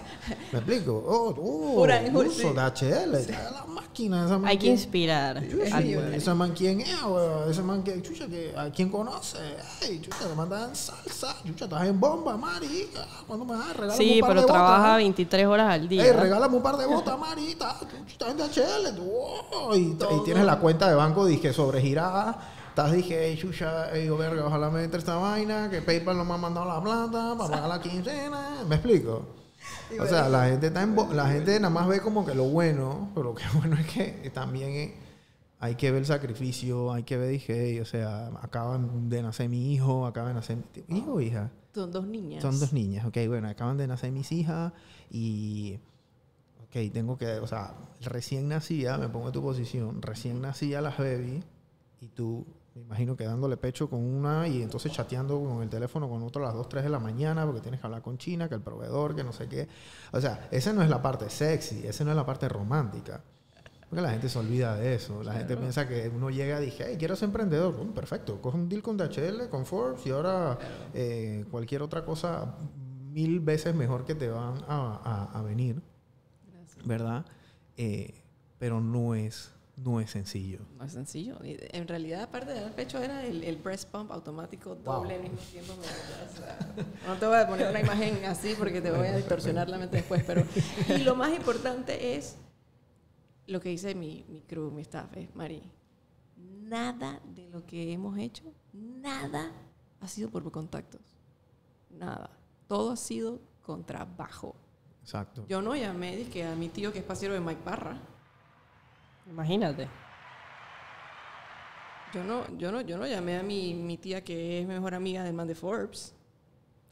¿Me explico? Oh, uh, Pura uso sí. de HL, trae la máquina. Esa man Hay que inspirar. Sí, ese man quién es, weón? Ese man que, chucha, que, ¿a quién conoce? Hey, chucha, te mandan en salsa. Chucha, estás en bomba, Mari. ¿Cuándo me das? Regálame Sí, un par pero de botas, trabaja ¿eh? 23 horas al día. Ey, regálame un par de botas, Marita. Estás en DHL. oh, y, y tienes la cuenta de banco, dije, sobregirada. Estás, dije, ey, chucha, ey, yo, verga, ojalá me entre esta vaina, que PayPal no me ha mandado la plata para pagar la quincena. ¿Me explico? O sea, la gente está en la gente nada más ve como que lo bueno, pero lo que bueno es que también eh, hay que ver el sacrificio, hay que ver, dije, ey, o sea, acaban de nacer mi hijo, acaban de nacer mi hijo hija. Son dos niñas. Son dos niñas, ok, bueno, acaban de nacer mis hijas y, ok, tengo que, o sea, recién nacida, me pongo en tu posición, recién nacida las baby y tú, me imagino que dándole pecho con una y entonces chateando con el teléfono con otro a las 2, 3 de la mañana porque tienes que hablar con China, que el proveedor, que no sé qué. O sea, esa no es la parte sexy, esa no es la parte romántica. Porque la gente se olvida de eso. La gente piensa que uno llega y dice, hey, quiero ser emprendedor. Bueno, perfecto, coge un deal con DHL, con Forbes y ahora eh, cualquier otra cosa mil veces mejor que te van a, a- a venir, Gracias. ¿verdad? Eh, pero no es, no es sencillo. No es sencillo. En realidad, aparte de dar pecho, era el, el breast pump automático doble al mismo tiempo. O sea, no te voy a poner una imagen así porque te voy a distorsionar la mente después. Pero, y lo más importante es lo que dice mi, mi crew, mi staff, es, Mari, nada de lo que hemos hecho, nada ha sido por contactos. Nada. Todo ha sido con trabajo. Exacto. Yo no llamé dizque, a mi tío que es pasiero de Mike Barra. Imagínate. Yo no, yo no, yo no llamé a mi, mi tía que es mejor amiga del man de Forbes.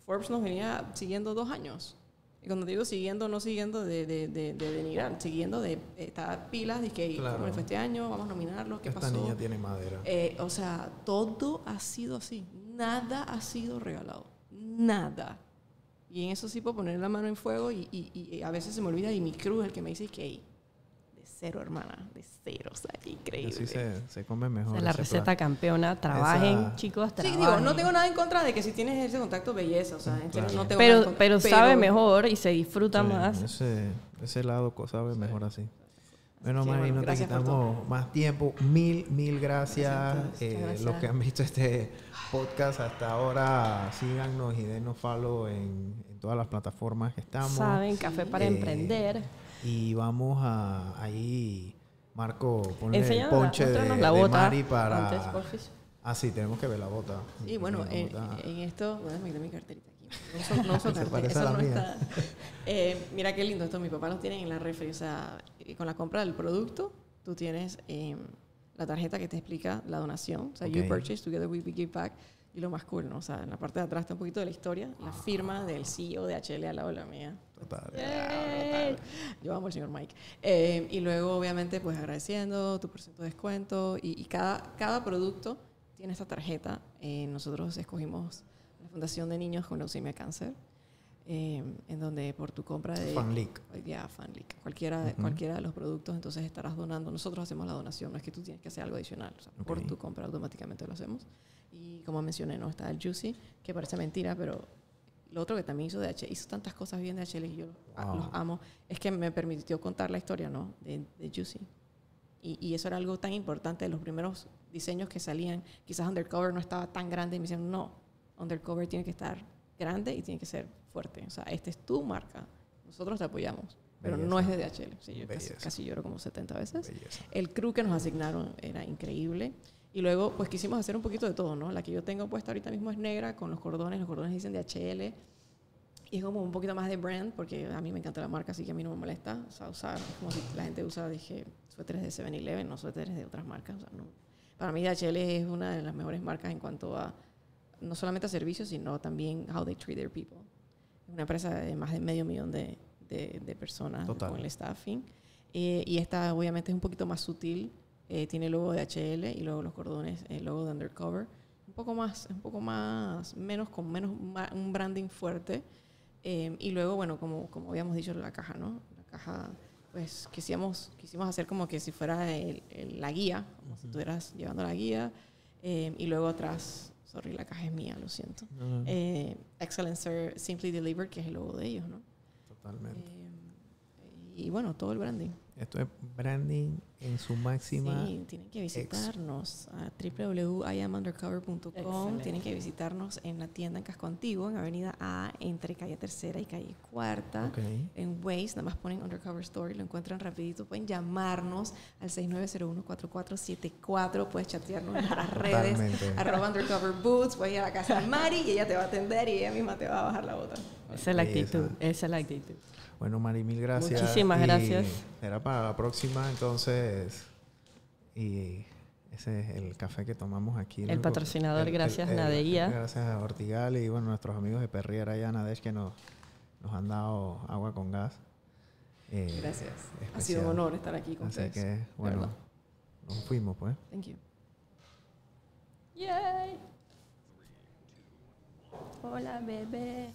Forbes nos venía siguiendo dos años. Y cuando digo siguiendo, no siguiendo de, de, de, de denigrar, siguiendo de estar pilas, de que Claro. cómo le fue este año, vamos a nominarlo, qué Esta pasó. niña tiene madera. Eh, o sea, todo ha sido así. Nada ha sido regalado. Nada. Y en eso sí puedo poner la mano en fuego y, y- y a veces se me olvida y mi es el que me dice que "Ey, de cero, hermana, de cero, o sea, increíble. Así se, se come mejor. Es la receta plato. campeona. Trabajen, Esa- chicos, Sí, trabajen. digo, no tengo nada en contra de que si tienes ese contacto, belleza, o sea, en serio, Claro. no tengo nada en pero, contra. pero sabe mejor y se disfruta Sí, más. Ese, ese lado sabe mejor así. Bueno, que, Mari, bueno, no te quitamos más tiempo. Mil, mil gracias. Gracias. Eh, gracias. Los que han visto este podcast hasta ahora, síganos y denos follow en, en todas las plataformas que estamos. Saben, café para Eh, emprender. Y vamos a ahí, Marco, ponle el ponche de, la de bota Mari para... antes. Ah, sí, tenemos que ver la bota. Y bueno, en, bota. en esto, bueno, quitar mi carterita aquí. No no uso Se cartera, parece a eso la no mía. está. Eh, mira qué lindo esto, mi papá los tiene en la refri, o sea, y con la compra del producto, tú tienes eh, la tarjeta que te explica la donación, o sea, you Ok. purchase, together we give back, y lo más cool, ¿no? O sea, en la parte de atrás está un poquito de la historia, la firma del CEO de HL al lado de la mía. Yo amo al señor Mike. Eh, y luego, obviamente, pues agradeciendo tu porcentaje de descuento y, y cada, cada producto tiene esta tarjeta. Eh, nosotros escogimos la Fundación de Niños con Leucemia Cáncer, eh, en donde por tu compra de... Fanlic. Ya, Fanlic. Cualquiera, de- Ujú. cualquiera de los productos, entonces estarás donando. Nosotros hacemos la donación, no es que tú tienes que hacer algo adicional. O sea, Por Ok. tu compra automáticamente lo hacemos. Y como mencioné, ¿no? Está el Juicy, que parece mentira, pero lo otro que también hizo DHL, hizo tantas cosas bien DHL y yo los, Wow. los amo, es que me permitió contar la historia, ¿no? De, de Juicy. Y, y eso era algo tan importante de los primeros diseños que salían. Quizás Undercover no estaba tan grande y me decían, no, Undercover tiene que estar grande y tiene que ser fuerte. O sea, esta es tu marca. Nosotros te apoyamos. Pero no es de DHL. Sí, yo casi, Belleza. casi lloro como 70 veces. Belleza. El crew que nos asignaron era increíble. Y luego, pues quisimos hacer un poquito de todo, ¿no? La que yo tengo puesta ahorita mismo es negra con los cordones. Los cordones dicen de HL. Y es como un poquito más de brand, porque a mí me encanta la marca, así que a mí no me molesta. O sea, usar, es como si la gente usa, dije, suéteres de 7-Eleven, no suéteres de otras marcas. O sea, no. Para mí, DHL es una de las mejores marcas en cuanto a no solamente a servicios, sino también how they treat their people. Es una empresa de más de medio millón de, de, de personas Total. con el staffing. Eh, y esta, obviamente, es un poquito más sutil. Eh, tiene el logo de HL y luego los cordones, el logo de Undercover. Un poco más, un poco más, menos, con menos un branding fuerte. Eh, y luego, bueno, como, como habíamos dicho, la caja, ¿no? La caja, pues quisimos, quisimos hacer como que si fuera el- el- la guía, como si estuvieras llevando la guía. Eh, y luego atrás, sorry, la caja es mía, lo siento. No, no, Eh, Excellencer Simply Delivered, que es el logo de ellos, ¿no? totalmente. Eh, y bueno, todo el branding. Esto es branding en su máxima. Sí, tienen que visitarnos a www.iamundercover.com. Tienen que visitarnos en la tienda en Casco Antiguo, en Avenida A, entre calle Tercera y calle Cuarta. En Waze, nada más ponen Undercover Story, lo encuentran rapidito. Pueden llamarnos al 6901-4474. Puedes chatearnos en nuestras redes. Totalmente. Arroba Undercover Boots. A ir a la casa de Mari y ella te va a atender y ella misma te va a bajar la bota. Esa es la actitud, esa es la actitud. Bueno, Mari, mil gracias. Muchísimas Y gracias. Será para la próxima, entonces. Y ese es el café que tomamos aquí. El ¿no? patrocinador, gracias, Nadeía. Gracias a Ortigal y bueno, nuestros amigos de Perriera y a Nadesh que nos, nos han dado agua con gas. Eh, Gracias. Ha sido un honor estar aquí con Así ustedes. que, de bueno, nos fuimos pues. Thank you. Yay. Hola, bebé.